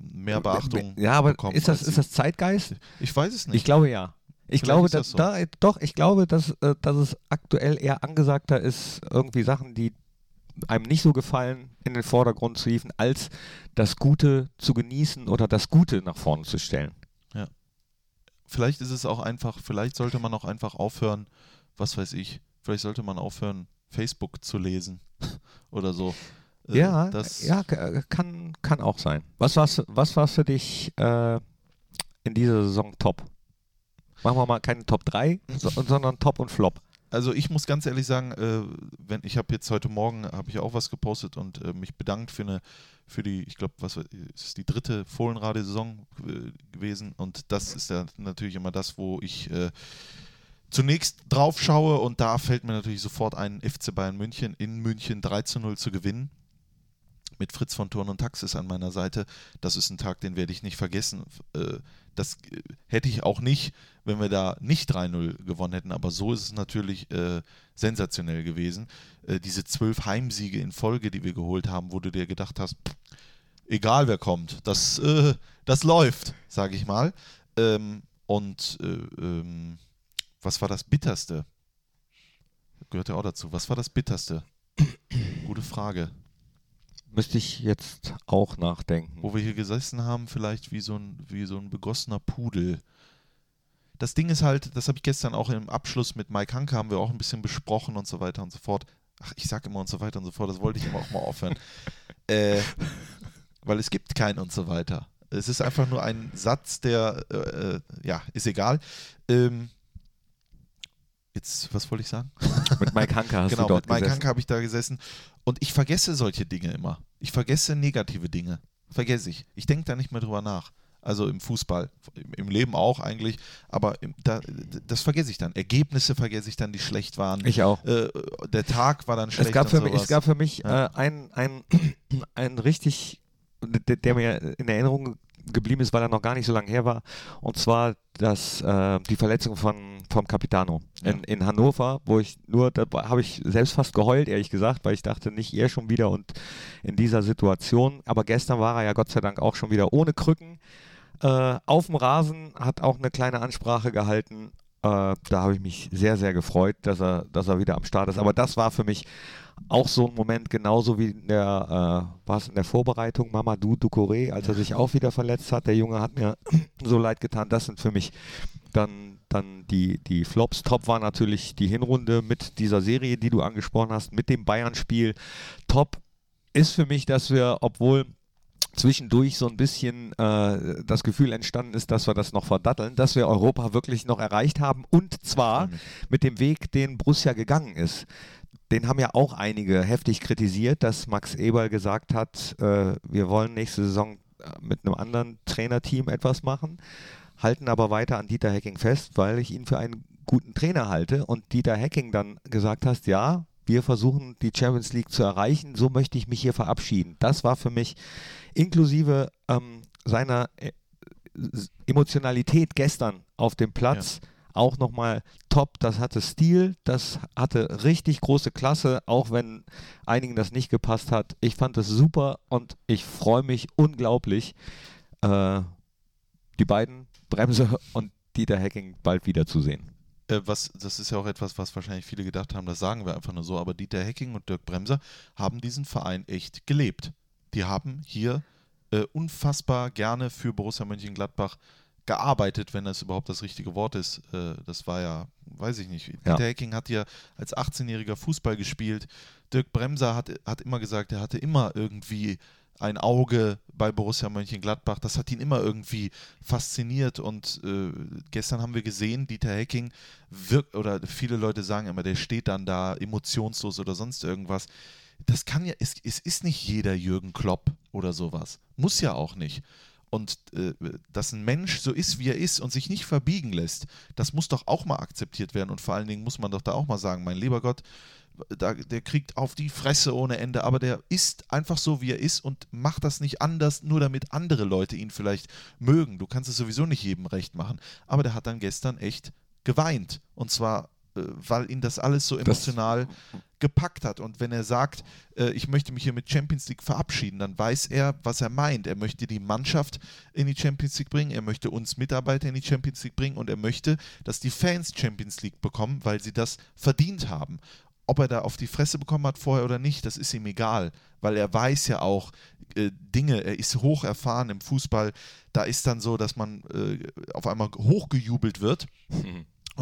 mehr Beachtung Ja, aber bekommen. ist das, ist das Zeitgeist? Ich weiß es nicht. Ich glaube ja. Ich Vielleicht glaube, dass das so. da, doch, ich glaube, dass, äh, dass es aktuell eher angesagter ist, irgendwie Sachen, die einem nicht so gefallen, in den Vordergrund zu hieven, als das Gute zu genießen oder das Gute nach vorne zu stellen. Vielleicht ist es auch einfach, vielleicht sollte man auch einfach aufhören, was weiß ich, vielleicht sollte man aufhören, Facebook zu lesen oder so. Äh, ja, das, ja, äh, kann, kann auch sein. Was war's, was war's für dich äh, in dieser Saison top? Machen wir mal keine Top 3, so, sondern Top und Flop. Also ich muss ganz ehrlich sagen, äh, wenn ich habe jetzt heute Morgen habe ich auch was gepostet und äh, mich bedankt für eine für die, ich glaube, was es ist die dritte Fohlenrade-Saison äh, gewesen und das ist ja natürlich immer das, wo ich äh, zunächst drauf schaue und da fällt mir natürlich sofort ein, FC Bayern München in München 3 zu 0 zu gewinnen. Mit Fritz von Thurn und Taxis an meiner Seite. Das ist ein Tag, den werde ich nicht vergessen. Das äh, hätte ich auch nicht, wenn wir da nicht 3-0 gewonnen hätten. Aber so ist es natürlich äh, sensationell gewesen. Äh, diese zwölf Heimsiege in Folge, die wir geholt haben, wo du dir gedacht hast, pff, egal wer kommt, das, äh, das läuft, sage ich mal. Ähm, und äh, ähm, was war das Bitterste? Gehört ja auch dazu. Was war das Bitterste? Gute Frage. Müsste ich jetzt auch nachdenken. Wo wir hier gesessen haben, vielleicht wie so ein, wie so ein begossener Pudel. Das Ding ist halt, das habe ich gestern auch im Abschluss mit Mike Hanke, haben wir auch ein bisschen besprochen und so weiter und so fort. Ach, ich sage immer und so weiter und so fort, das wollte ich immer auch mal aufhören. äh, weil es gibt kein und so weiter. Es ist einfach nur ein Satz, der, äh, äh, ja, ist egal. Ähm, jetzt, was wollte ich sagen? Mit Mike Hanke hast genau, du dort mit Mike gesessen. Hanke habe ich da gesessen. Und ich vergesse solche Dinge immer. Ich vergesse negative Dinge. Vergesse ich. Ich denke da nicht mehr drüber nach. Also im Fußball, im- Leben auch eigentlich, aber im, da, das vergesse ich dann. Ergebnisse vergesse ich dann, die schlecht waren. Ich auch. Äh, der Tag war dann schlecht. Es gab, für mich, es gab für mich Ja. äh, ein, ein, ein richtig, der, der mir in Erinnerung geblieben ist, weil er noch gar nicht so lange her war, und zwar das, äh, die Verletzung von, vom Capitano in, in Hannover, wo ich nur, da habe ich selbst fast geheult, ehrlich gesagt, weil ich dachte, nicht er schon wieder und in dieser Situation, aber gestern war er ja Gott sei Dank auch schon wieder ohne Krücken, äh, auf dem Rasen, hat auch eine kleine Ansprache gehalten. Äh, da habe ich mich sehr, sehr gefreut, dass er, dass er wieder am Start ist. Aber das war für mich auch so ein Moment, genauso wie in der, äh, war es in der Vorbereitung, Mamadou Ducouré, als er sich auch wieder verletzt hat. Der Junge hat mir so leid getan. Das sind für mich dann, dann die, die Flops. Top war natürlich die Hinrunde mit dieser Serie, die du angesprochen hast, mit dem Bayern-Spiel. Top ist für mich, dass wir, obwohl zwischendurch so ein bisschen äh, das Gefühl entstanden ist, dass wir das noch verdatteln, dass wir Europa wirklich noch erreicht haben und zwar mit dem Weg, den Borussia gegangen ist. Den haben ja auch einige heftig kritisiert, dass Max Eberl gesagt hat, äh, wir wollen nächste Saison äh, mit einem anderen Trainerteam etwas machen, halten aber weiter an Dieter Hecking fest, weil ich ihn für einen guten Trainer halte. Und Dieter Hecking dann gesagt hast, ja, wir versuchen die Champions League zu erreichen, so möchte ich mich hier verabschieden. Das war für mich inklusive ähm, seiner äh, Emotionalität gestern auf dem Platz auch nochmal top. Das hatte Stil, das hatte richtig große Klasse, auch wenn einigen das nicht gepasst hat. Ich fand es super und ich freue mich unglaublich, äh, die beiden, Bremse und Dieter Hecking, bald wiederzusehen. Äh, was, das ist ja auch etwas, was wahrscheinlich viele gedacht haben, das sagen wir einfach nur so, aber Dieter Hecking und Dirk Bremser haben diesen Verein echt gelebt. Die haben hier äh, unfassbar gerne für Borussia Mönchengladbach gearbeitet, wenn das überhaupt das richtige Wort ist. Äh, das war ja, weiß ich nicht. Ja. Dieter Hecking hat hier als 18-jähriger Fußball gespielt. Dirk Bremser hat, hat immer gesagt, er hatte immer irgendwie ein Auge bei Borussia Mönchengladbach. Das hat ihn immer irgendwie fasziniert und äh, gestern haben wir gesehen, Dieter Hecking wirkt, oder viele Leute sagen immer, der steht dann da emotionslos oder sonst irgendwas. Das kann ja, es, es ist nicht jeder Jürgen Klopp oder sowas. Muss ja auch nicht. Und äh, dass ein Mensch so ist, wie er ist und sich nicht verbiegen lässt, das muss doch auch mal akzeptiert werden. Und vor allen Dingen muss man doch da auch mal sagen, mein lieber Gott, da, der kriegt auf die Fresse ohne Ende, aber der ist einfach so, wie er ist und macht das nicht anders, nur damit andere Leute ihn vielleicht mögen. Du kannst es sowieso nicht jedem recht machen. Aber der hat dann gestern echt geweint. Und zwar, weil ihn das alles so emotional gepackt hat. Und wenn er sagt, äh, ich möchte mich hier mit Champions League verabschieden, dann weiß er, was er meint. Er möchte die Mannschaft in die Champions League bringen, er möchte uns Mitarbeiter in die Champions League bringen und er möchte, dass die Fans Champions League bekommen, weil sie das verdient haben. Ob er da auf die Fresse bekommen hat vorher oder nicht, das ist ihm egal, weil er weiß ja auch äh, Dinge, er ist hoch erfahren im Fußball. Da ist dann so, dass man äh, auf einmal hochgejubelt wird.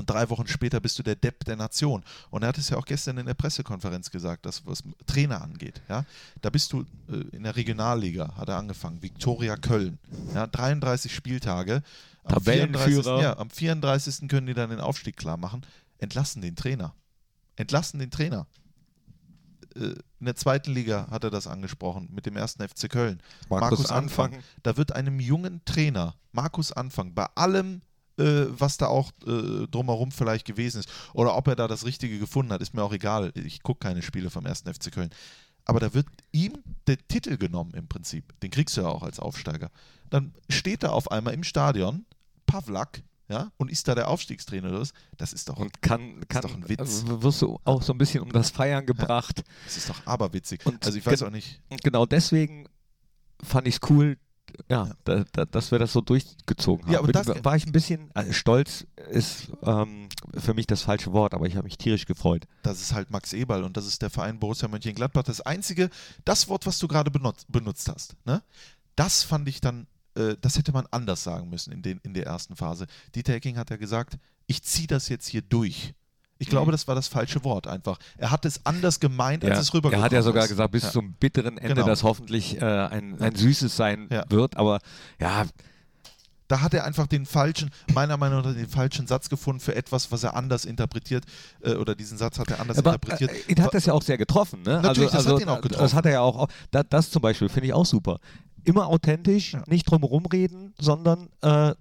Und drei Wochen später bist du der Depp der Nation. Und er hat es ja auch gestern in der Pressekonferenz gesagt, dass was Trainer angeht. Ja? Da bist du äh, in der Regionalliga, hat er angefangen, Viktoria Köln. Ja? 33 Spieltage. Am Tabellenführer. 34. Ja, am 34. können die dann den Aufstieg klar machen. Entlassen den Trainer. Entlassen den Trainer. Äh, In der zweiten Liga hat er das angesprochen, mit dem ersten FC Köln. Markus Anfang. Da wird einem jungen Trainer, Markus Anfang, bei allem, äh, was da auch äh, drumherum vielleicht gewesen ist, oder ob er da das Richtige gefunden hat, ist mir auch egal. Ich gucke keine Spiele vom ersten FC Köln. Aber da wird ihm der Titel genommen im Prinzip. Den kriegst du ja auch als Aufsteiger. Dann steht er auf einmal im Stadion, Pavlak, ja, und ist da der Aufstiegstrainer oder was? Das ist doch, Und kann, kann doch ein Witz. also wirst du auch so ein bisschen um das Feiern gebracht. das ist doch aberwitzig. Und also ich weiß auch nicht. Und genau deswegen fand ich es cool, ja, da, da, dass wir das so durchgezogen haben. Ja, aber das- war ich ein bisschen, also stolz ist ähm, für mich das falsche Wort, aber ich habe mich tierisch gefreut. Das ist halt Max Eberl und das ist der Verein Borussia Mönchengladbach. Das einzige, das Wort, was du gerade benutzt, benutzt hast, ne? das fand ich dann, äh, das hätte man anders sagen müssen in, den, in der ersten Phase. Dieter Hecking hat ja gesagt, ich ziehe das jetzt hier durch. Ich glaube, das war das falsche Wort einfach. Er hat es anders gemeint, als Ja, es rübergekommen er hat ja sogar ist. gesagt, bis Ja. zum bitteren Ende, Genau. dass hoffentlich äh, ein, ein süßes sein Ja. wird. Aber ja, Da hat er einfach den falschen, meiner Meinung nach, den falschen Satz gefunden für etwas, was er anders interpretiert, äh, oder diesen Satz hat er anders aber interpretiert. äh, ihn hat das ja auch sehr getroffen. Ne? Natürlich, also, das hat also, ihn auch getroffen. Das hat er ja auch. Das, das zum Beispiel finde ich auch super. Immer authentisch, nicht drumherum reden, sondern äh,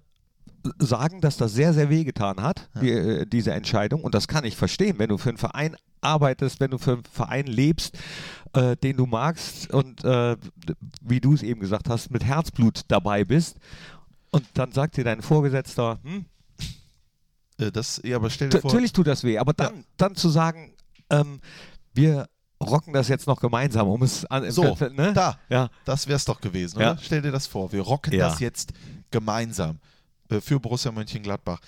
sagen, dass das sehr, sehr wehgetan hat, die, äh, diese Entscheidung. Und das kann ich verstehen, wenn du für einen Verein arbeitest, wenn du für einen Verein lebst, äh, den du magst und äh, wie du es eben gesagt hast, mit Herzblut dabei bist. Und dann sagt dir dein Vorgesetzter, hm, Äh, das, ja, aber stell dir vor, Natürlich tut das weh, aber dann, dann zu sagen, ähm, wir rocken das jetzt noch gemeinsam, um es an, So, ne? da, Ja, das wär's doch gewesen, Ja. oder? Stell dir das vor, wir rocken Ja. das jetzt gemeinsam für Borussia Mönchengladbach.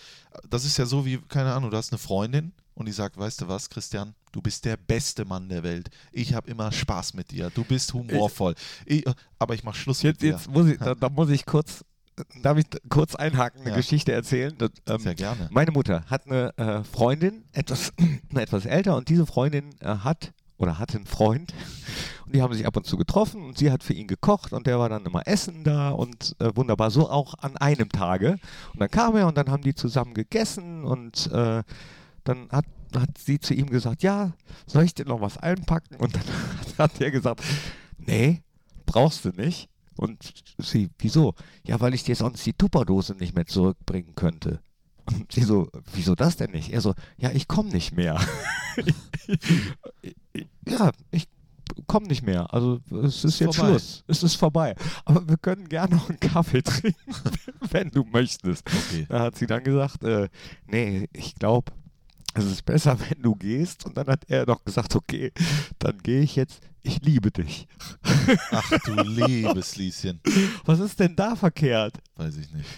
Das ist ja so wie, keine Ahnung, du hast eine Freundin und die sagt, weißt du was, Christian, du bist der beste Mann der Welt. Ich habe immer Spaß mit dir. Du bist humorvoll. Ich, äh, aber ich mach Schluss jetzt, mit dir. jetzt muss ich, da, da muss ich kurz, darf ich kurz einhaken, eine Ja. Geschichte erzählen? Das, ähm, Sehr gerne. Meine Mutter hat eine äh, Freundin, etwas, etwas älter, und diese Freundin äh, hat oder hatte einen Freund und die haben sich ab und zu getroffen und sie hat für ihn gekocht und der war dann immer essen da und äh, wunderbar, so auch an einem Tage. Und dann kam er und dann haben die zusammen gegessen und äh, dann hat, hat sie zu ihm gesagt, ja, soll ich dir noch was einpacken? Und dann hat er gesagt, nee, brauchst du nicht. Und sie, wieso? Ja, weil ich dir sonst die Tupperdose nicht mehr zurückbringen könnte. Und sie so, wieso das denn nicht? Er so, ja, ich komme nicht mehr. ja, ich komme nicht mehr. Also es ist jetzt vorbei. Schluss. Es ist vorbei. Aber wir können gerne noch einen Kaffee trinken, wenn du möchtest. Okay. Da hat sie dann gesagt, äh, nee, ich glaube, es ist besser, wenn du gehst. Und dann hat er noch gesagt, okay, dann gehe ich jetzt. Ich liebe dich. Ach du liebes Lieschen. Was ist denn da verkehrt? Weiß ich nicht.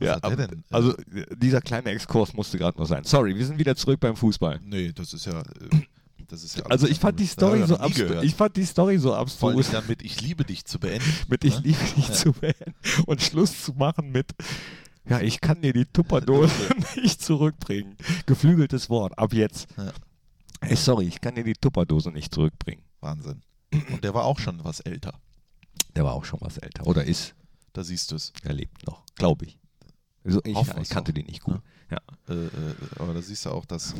Ja, aber- denn? Also dieser kleine Exkurs musste gerade noch sein. Sorry, wir sind wieder zurück beim Fußball. Nee, das ist ja. Äh, das ist ja Also ich fand die Story so abstrus. Ich fand die Story so Vor allem abstrus. dann mit Ich liebe dich zu beenden. Mit ich ne? liebe dich Ja. zu beenden und Schluss zu machen mit ja, ich kann dir die Tupperdose nicht zurückbringen. Geflügeltes Wort, ab jetzt. Ja. Ey, sorry, ich kann dir die Tupperdose nicht zurückbringen. Wahnsinn. Und der war auch schon was älter. Der war auch schon was älter. Oder ist. Da siehst du es. Er lebt noch, glaube ich. Also ich, ich kannte den nicht gut. Ja. Äh, äh, aber da siehst du auch, dass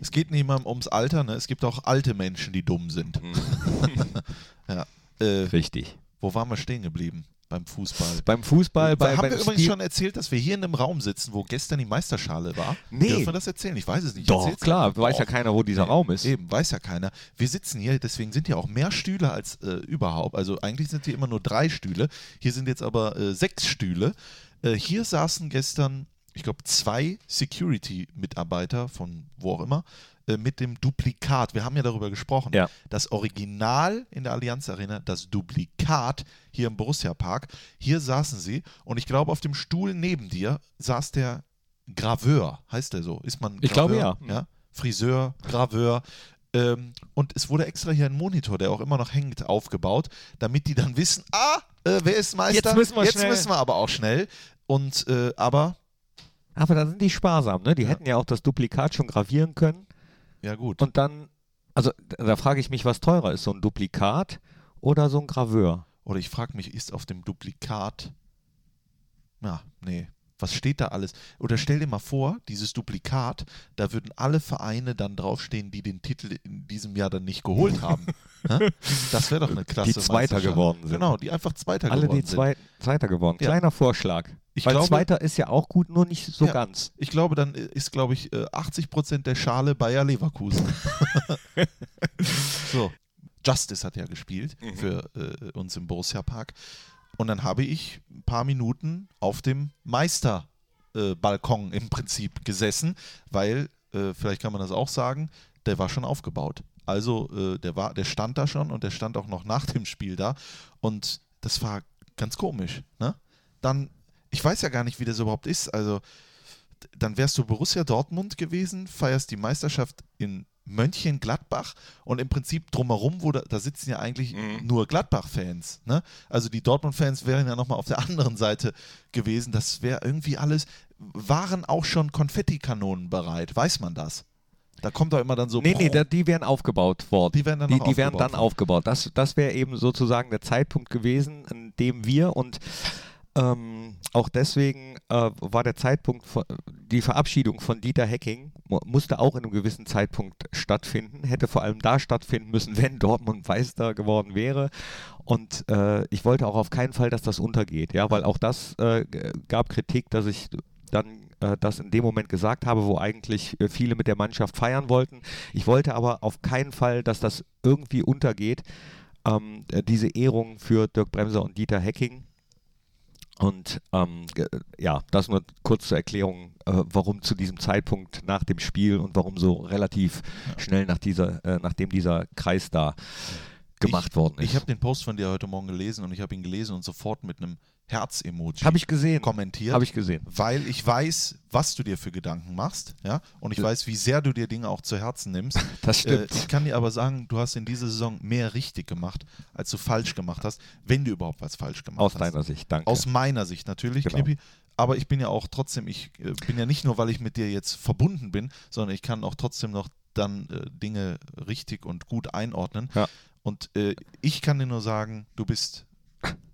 es geht niemandem ums Alter. Ne? Es gibt auch alte Menschen, die dumm sind. ja. Äh, Richtig. wo waren wir stehen geblieben? Beim Fußball. Beim Fußball, bei, haben wir übrigens Stil- schon erzählt, dass wir hier in einem Raum sitzen, wo gestern die Meisterschale war? Nee. Dürfen wir das erzählen? Ich weiß es nicht. Doch, klar, weiß ja keiner, wo dieser Raum ist. Eben, weiß ja keiner. Wir sitzen hier, deswegen sind hier auch mehr Stühle als äh, überhaupt. Also eigentlich sind hier immer nur drei Stühle. Hier sind jetzt aber äh, sechs Stühle. Äh, hier saßen gestern, ich glaube, zwei Security-Mitarbeiter von wo auch immer äh, mit dem Duplikat. Wir haben ja darüber gesprochen. Ja. Das Original in der Allianz Arena, das Duplikat hier im Borussia Park. Hier saßen sie und ich glaube, auf dem Stuhl neben dir saß der Graveur. Heißt der so? Ist man Ich glaube, Graveur? ja. ja. Friseur, Graveur. Ähm, und es wurde extra hier ein Monitor, der auch immer noch hängt, aufgebaut, damit die dann wissen, ah, äh, wer ist Meister? Jetzt müssen wir Jetzt schnell. müssen wir aber auch schnell. Und äh, aber, Aber da sind die sparsam, ne? Die Ja. hätten ja auch das Duplikat schon gravieren können. ja gut. Und dann, also da frage ich mich, was teurer ist, so ein Duplikat oder so ein Graveur? Oder ich frage mich, ist auf dem Duplikat. Ja, nee. Was steht da alles? Oder stell dir mal vor, dieses Duplikat, da würden alle Vereine dann draufstehen, die den Titel in diesem Jahr dann nicht geholt haben. Das wäre doch eine klasse Die Zweiter geworden sind. Genau, die einfach Zweiter Alle geworden die sind. zwei, Zweiter geworden. Ja. Kleiner Vorschlag. Ich Weil glaube- Zweiter ist ja auch gut, nur nicht so Ja. ganz. Ich glaube, dann ist, glaube ich, äh, 80% der Schale Bayer Leverkusen. so. Justice hat ja gespielt Mhm. für äh, uns im Borussia Park. Und dann habe ich ein paar Minuten auf dem Meisterbalkon äh, Balkon im Prinzip gesessen, weil, äh, vielleicht kann man das auch sagen, der war schon aufgebaut. Also äh, der, war, der stand da schon und der stand auch noch nach dem Spiel da. Und das war ganz komisch. Ne? Dann, ich weiß ja gar nicht, wie das überhaupt ist. Also dann wärst du Borussia Dortmund gewesen, feierst die Meisterschaft in Mönchengladbach und im Prinzip drumherum, wo da, da sitzen ja eigentlich nur Gladbach-Fans. Ne? Also die Dortmund-Fans wären ja nochmal auf der anderen Seite gewesen. Das wäre irgendwie alles, waren auch schon Konfettikanonen bereit, weiß man das? Da kommt doch immer dann so. Nee, nee, da, die wären aufgebaut worden. Die wären dann die, die wären aufgebaut dann worden. aufgebaut. Das, das wäre eben sozusagen der Zeitpunkt gewesen, an dem wir und ähm, auch deswegen äh, war der Zeitpunkt, von, die Verabschiedung von Dieter Hecking mu musste auch in einem gewissen Zeitpunkt stattfinden, hätte vor allem da stattfinden müssen, wenn Dortmund Meister geworden wäre. Und äh, ich wollte auch auf keinen Fall, dass das untergeht, ja, weil auch das äh, gab Kritik, dass ich dann äh, das in dem Moment gesagt habe, wo eigentlich äh, viele mit der Mannschaft feiern wollten. Ich wollte aber auf keinen Fall, dass das irgendwie untergeht, ähm, äh, diese Ehrung für Dirk Bremser und Dieter Hecking. Und ähm, ja, das nur kurz zur Erklärung, äh, warum zu diesem Zeitpunkt nach dem Spiel und warum so relativ schnell nach dieser, äh, nachdem dieser Kreis da gemacht ich, worden ist. Ich habe den Post von dir heute Morgen gelesen und ich habe ihn gelesen und sofort mit einem Herz-Emoji Habe ich gesehen. kommentiert. Habe ich gesehen. weil ich weiß, was du dir für Gedanken machst, ja, und ich weiß, wie sehr du dir Dinge auch zu Herzen nimmst. Das stimmt. Äh, ich kann dir aber sagen, du hast in dieser Saison mehr richtig gemacht, als du falsch gemacht hast, wenn du überhaupt was falsch gemacht Aus hast. deiner Sicht, danke. Aus meiner Sicht natürlich, Genau. Knippi. Aber ich bin ja auch trotzdem, ich äh, bin ja nicht nur, weil ich mit dir jetzt verbunden bin, sondern ich kann auch trotzdem noch dann äh, Dinge richtig und gut einordnen. Ja. Und äh, ich kann dir nur sagen, du bist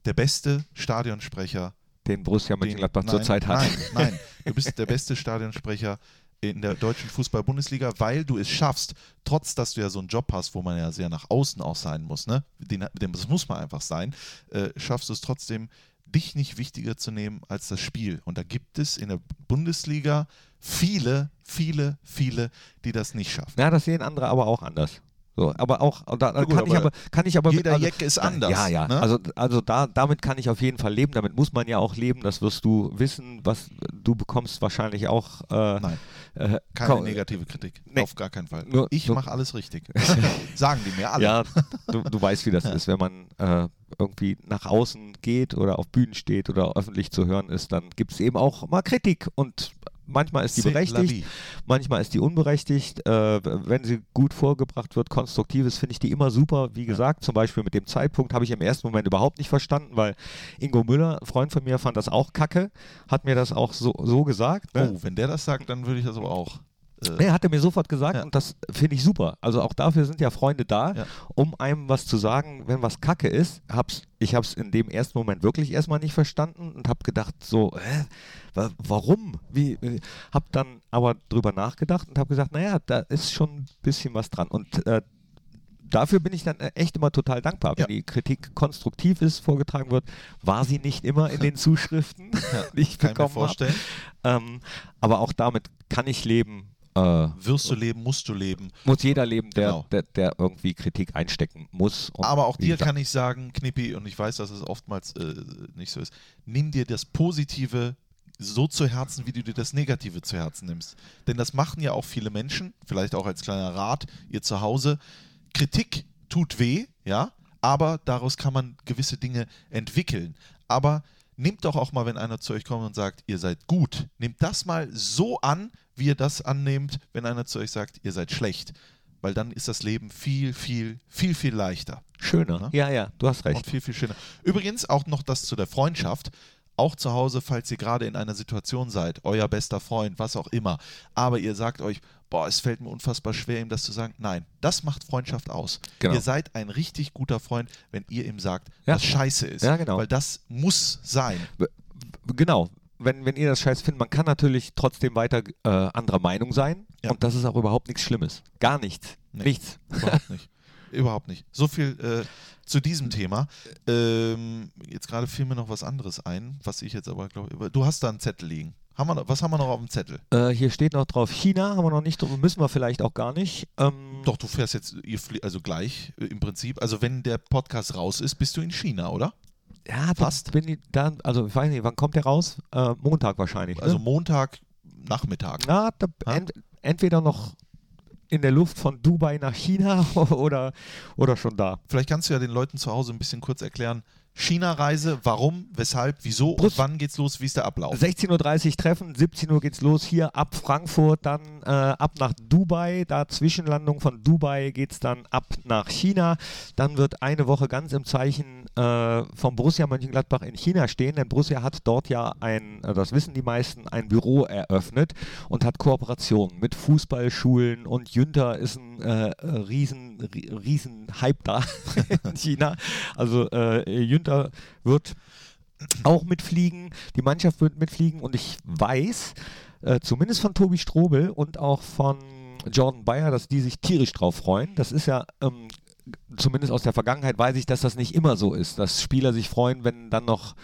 der beste Stadionsprecher, den Borussia Mönchengladbach zurzeit hat. Nein, nein, du bist der beste Stadionsprecher in der deutschen Fußball-Bundesliga, weil du es schaffst, trotz dass du ja so einen Job hast, wo man ja sehr nach außen auch sein muss, ne? Den, den, das muss man einfach sein, äh, schaffst du es trotzdem, dich nicht wichtiger zu nehmen als das Spiel. Und da gibt es in der Bundesliga viele, viele, viele, die das nicht schaffen. Ja, das sehen andere aber auch anders. So, aber auch, da, gut, kann, ich aber aber, kann ich aber jeder also, Jack ist anders, Ja, ja. ne? Also, also da, damit kann ich auf jeden Fall leben. Damit muss man ja auch leben. Das wirst du wissen. Was du bekommst wahrscheinlich auch. Äh, Nein, äh, keine ko- negative Kritik. Nee. Auf gar keinen Fall. Nur- ich mache alles richtig. Sagen die mir alle. Ja, du, du weißt, wie das ist, wenn man äh, irgendwie nach außen geht oder auf Bühnen steht oder öffentlich zu hören ist, dann gibt es eben auch mal Kritik und manchmal ist die berechtigt, manchmal ist die unberechtigt. Äh, wenn sie gut vorgebracht wird, konstruktives, finde ich die immer super. Wie gesagt, zum Beispiel mit dem Zeitpunkt habe ich im ersten Moment überhaupt nicht verstanden, weil Ingo Müller, ein Freund von mir, fand das auch kacke, hat mir das auch so, so gesagt. Ne? Oh, wenn der das sagt, dann würde ich das aber auch. Äh, er mir sofort gesagt Ja. und das finde ich super. Also auch dafür sind ja Freunde da, Ja. um einem was zu sagen, wenn was Kacke ist. Hab's, ich habe es in dem ersten Moment wirklich erstmal nicht verstanden und habe gedacht so, hä, wa- warum? Wie, äh, hab dann aber drüber nachgedacht und habe gesagt, naja, da ist schon ein bisschen was dran und äh, Dafür bin ich dann äh, echt immer total dankbar, wenn Ja. die Kritik konstruktiv ist, vorgetragen wird. War sie nicht immer in den Zuschriften, die ich kann ich mir bekommen habe. vorstellen. Ähm, aber auch damit kann ich leben. Äh, Wirst du leben, musst du leben. muss jeder leben, der, Genau. der, der irgendwie Kritik einstecken muss. Aber auch dir kann ich sagen, Knippi, und ich weiß, dass es oftmals äh, nicht so ist, nimm dir das Positive so zu Herzen, wie du dir das Negative zu Herzen nimmst. Denn das machen ja auch viele Menschen, vielleicht auch als kleiner Rat, ihr zu Hause. Kritik tut weh, ja, aber daraus kann man gewisse Dinge entwickeln. Aber nehmt doch auch mal, wenn einer zu euch kommt und sagt, ihr seid gut, nehmt das mal so an, wie ihr das annehmt, wenn einer zu euch sagt, ihr seid schlecht. Weil dann ist das Leben viel, viel, viel, viel leichter. Schöner. Ne? Ja, ja, du hast recht. Und viel, viel schöner. Übrigens auch noch das zu der Freundschaft. Auch zu Hause, falls ihr gerade in einer Situation seid, euer bester Freund, was auch immer, aber ihr sagt euch, boah, es fällt mir unfassbar schwer, ihm das zu sagen. Nein, das macht Freundschaft aus. Genau. Ihr seid ein richtig guter Freund, wenn ihr ihm sagt, Ja. was scheiße ist. Ja, genau. Weil das muss sein. Genau. Wenn, wenn ihr das scheiß findet, man kann natürlich trotzdem weiter äh, anderer Meinung sein. Ja. Und das ist auch überhaupt nichts Schlimmes. Gar nichts. Nee. Nichts. Überhaupt nicht. Überhaupt nicht. So viel äh, zu diesem Thema. Ähm, jetzt gerade fiel mir noch was anderes ein, was ich jetzt aber glaube, du hast da einen Zettel liegen. Haben wir, noch- was haben wir noch auf dem Zettel? Äh, hier steht noch drauf China, haben wir noch nicht drüber, müssen wir vielleicht auch gar nicht. Ähm, Doch, du fährst jetzt, also gleich äh, im Prinzip. Also wenn der Podcast raus ist, bist du in China, oder? Ja, Fast. Bin ich dann, also ich weiß nicht, wann kommt der raus? Äh, Montag wahrscheinlich. Also ne? Montag Nachmittag. Na, da, ent, entweder noch in der Luft von Dubai nach China oder, oder schon da. Vielleicht kannst du ja den Leuten zu Hause ein bisschen kurz erklären, China-Reise, warum, weshalb, wieso Brust- und wann geht's los, wie ist der Ablauf? 16.30 Uhr treffen, 17 Uhr geht's los hier ab Frankfurt, dann äh, ab nach Dubai, da Zwischenlandung von Dubai geht's dann ab nach China. Dann wird eine Woche ganz im Zeichen äh, vom Borussia Mönchengladbach in China stehen, denn Borussia hat dort ja ein, äh, das wissen die meisten, ein Büro eröffnet und hat Kooperationen mit Fußballschulen und Jünter ist ein äh, riesen, ri- riesen Hype da in China. Also äh, Jünter wird auch mitfliegen, die Mannschaft wird mitfliegen und ich weiß, äh, zumindest von Tobi Strobel und auch von Jordan Bayer, dass die sich tierisch drauf freuen. Das ist ja, ähm, zumindest aus der Vergangenheit weiß ich, dass das nicht immer so ist, dass Spieler sich freuen, wenn dann noch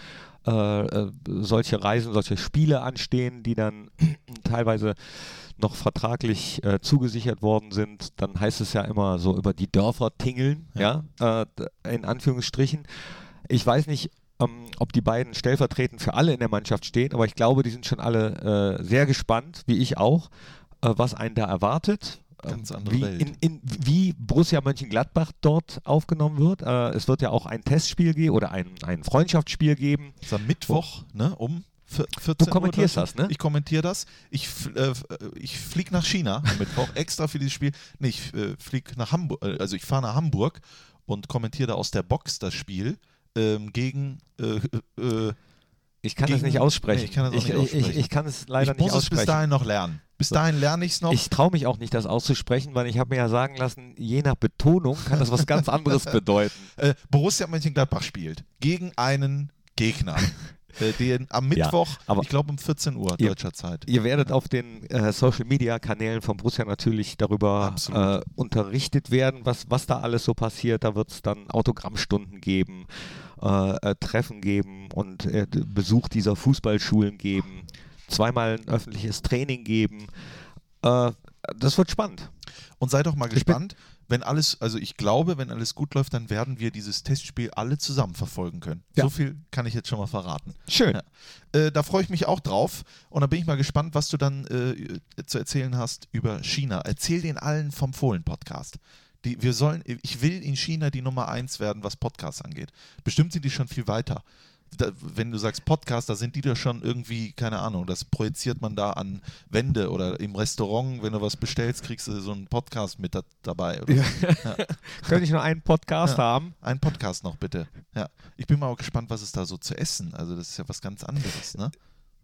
äh, äh, solche Reisen, solche Spiele anstehen, die dann teilweise noch vertraglich äh, zugesichert worden sind, dann heißt es ja immer so über die Dörfer tingeln, ja, äh, d- in Anführungsstrichen. Ich weiß nicht, ähm, ob die beiden stellvertretend für alle in der Mannschaft stehen, aber ich glaube, die sind schon alle äh, sehr gespannt, wie ich auch, äh, was einen da erwartet. Ganz Ähm, andere wie, Welt. In, in, wie Borussia Mönchengladbach dort aufgenommen wird. Äh, es wird ja auch ein Testspiel geben oder ein, ein Freundschaftsspiel geben. Das ist am Mittwoch, ne, um vier- 14 Du kommentierst Uhr das, ne? Ich kommentiere das. Ich, äh, äh, ich fliege nach China am Mittwoch extra für dieses Spiel. Nee, ich äh, fliege nach Hamburg, äh, also ich fahre nach Hamburg und kommentiere da aus der Box das Spiel ähm, gegen äh, äh, Ich kann Gegen- das nicht aussprechen. Nee, ich kann das auch ich, nicht ich, aussprechen. ich kann es leider ich muss nicht es bis aussprechen. dahin noch lernen. Bis dahin lerne ich es noch. Ich traue mich auch nicht, das auszusprechen, weil ich habe mir ja sagen lassen, je nach Betonung kann das was ganz anderes bedeuten. äh, Borussia Mönchengladbach spielt gegen einen Gegner, äh, den am Ja, Mittwoch, aber- ich glaube um 14 Uhr Ihr- deutscher Zeit. Ihr werdet auf den äh, Social Media Kanälen von Borussia natürlich darüber äh, unterrichtet werden, was, was da alles so passiert. Da wird es dann Autogrammstunden geben, äh, äh, Treffen geben und äh, Besuch dieser Fußballschulen geben, zweimal ein öffentliches Training geben. Äh, das wird spannend. Und sei doch mal gespannt, wenn alles, also ich glaube, wenn alles gut läuft, dann werden wir dieses Testspiel alle zusammen verfolgen können. Ja. So viel kann ich jetzt schon mal verraten. Schön. Ja. Äh, da freue ich mich auch drauf und da bin ich mal gespannt, was du dann äh, zu erzählen hast über China. Erzähl den allen vom Fohlen-Podcast. Die, wir sollen, ich will in China die Nummer eins werden, was Podcasts angeht. Bestimmt sind die schon viel weiter. Da, wenn du sagst Podcast, da sind die da schon irgendwie, keine Ahnung, das projiziert man da an Wände oder im Restaurant, wenn du was bestellst, kriegst du so einen Podcast mit da, dabei. Oder so. Könnte ich noch einen Podcast Ja. haben? Ein Podcast noch bitte. Ja. Ich bin mal auch gespannt, was es da so zu essen. Also das ist ja was ganz anderes, ne?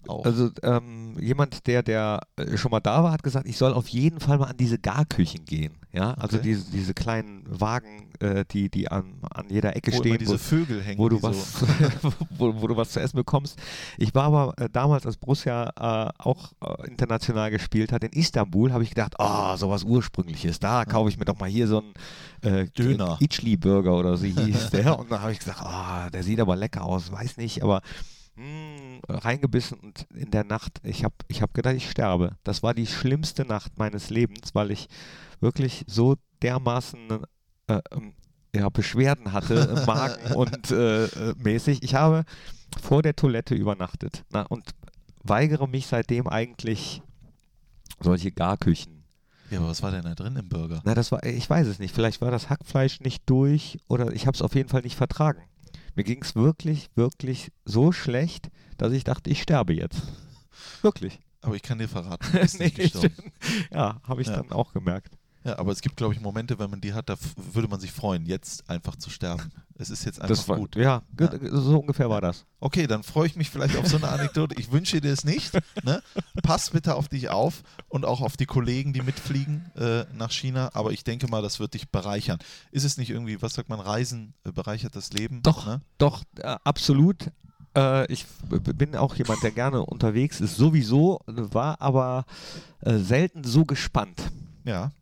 Auch. Also ähm, jemand, der, der äh, schon mal da war, hat gesagt, ich soll auf jeden Fall mal an diese Garküchen gehen. Ja, also Okay. diese, diese kleinen Wagen, äh, die, die an, an jeder Ecke wo stehen, diese wo, Vögel hängen. wo du was, so, wo, wo du was zu essen bekommst. Ich war aber äh, damals, als Borussia äh, auch äh, international gespielt hat, in Istanbul, habe ich gedacht, oh, sowas Ursprüngliches, da kaufe ich mir doch mal hier so einen äh, Döner. Ichli-Burger oder so hieß der. Und dann habe ich gesagt, oh, der sieht aber lecker aus, weiß nicht, aber mh, reingebissen und in der Nacht, ich habe ich hab gedacht, ich sterbe. Das war die schlimmste Nacht meines Lebens, weil ich wirklich so dermaßen äh, ähm, ja, Beschwerden hatte im Magen und äh, äh, mäßig. Ich habe vor der Toilette übernachtet na, und weigere mich seitdem eigentlich solche Garküchen. ja, aber was war denn da drin im Burger? Na, das war, ich weiß es nicht. Vielleicht war das Hackfleisch nicht durch oder ich habe es auf jeden Fall nicht vertragen. Mir ging es wirklich, wirklich so schlecht, dass ich dachte, ich sterbe jetzt. Wirklich. Aber ich kann dir verraten, du bist nicht Nee, gestorben. ja, habe ich Ja. dann auch gemerkt. Ja, aber es gibt, glaube ich, Momente, wenn man die hat, da würde man sich freuen, jetzt einfach zu sterben. Es ist jetzt einfach Das war gut. Ja, Ja. so ungefähr war das. Okay, dann freue ich mich vielleicht auf so eine Anekdote. Ich wünsche dir es nicht. Ne? Pass bitte auf dich auf und auch auf die Kollegen, die mitfliegen äh, nach China. Aber ich denke mal, das wird dich bereichern. Ist es nicht irgendwie, was sagt man, Reisen äh, bereichert das Leben? Doch, Ne? doch, äh, absolut. Äh, ich bin auch jemand, der gerne unterwegs ist, sowieso, war aber äh, selten so gespannt. Ja.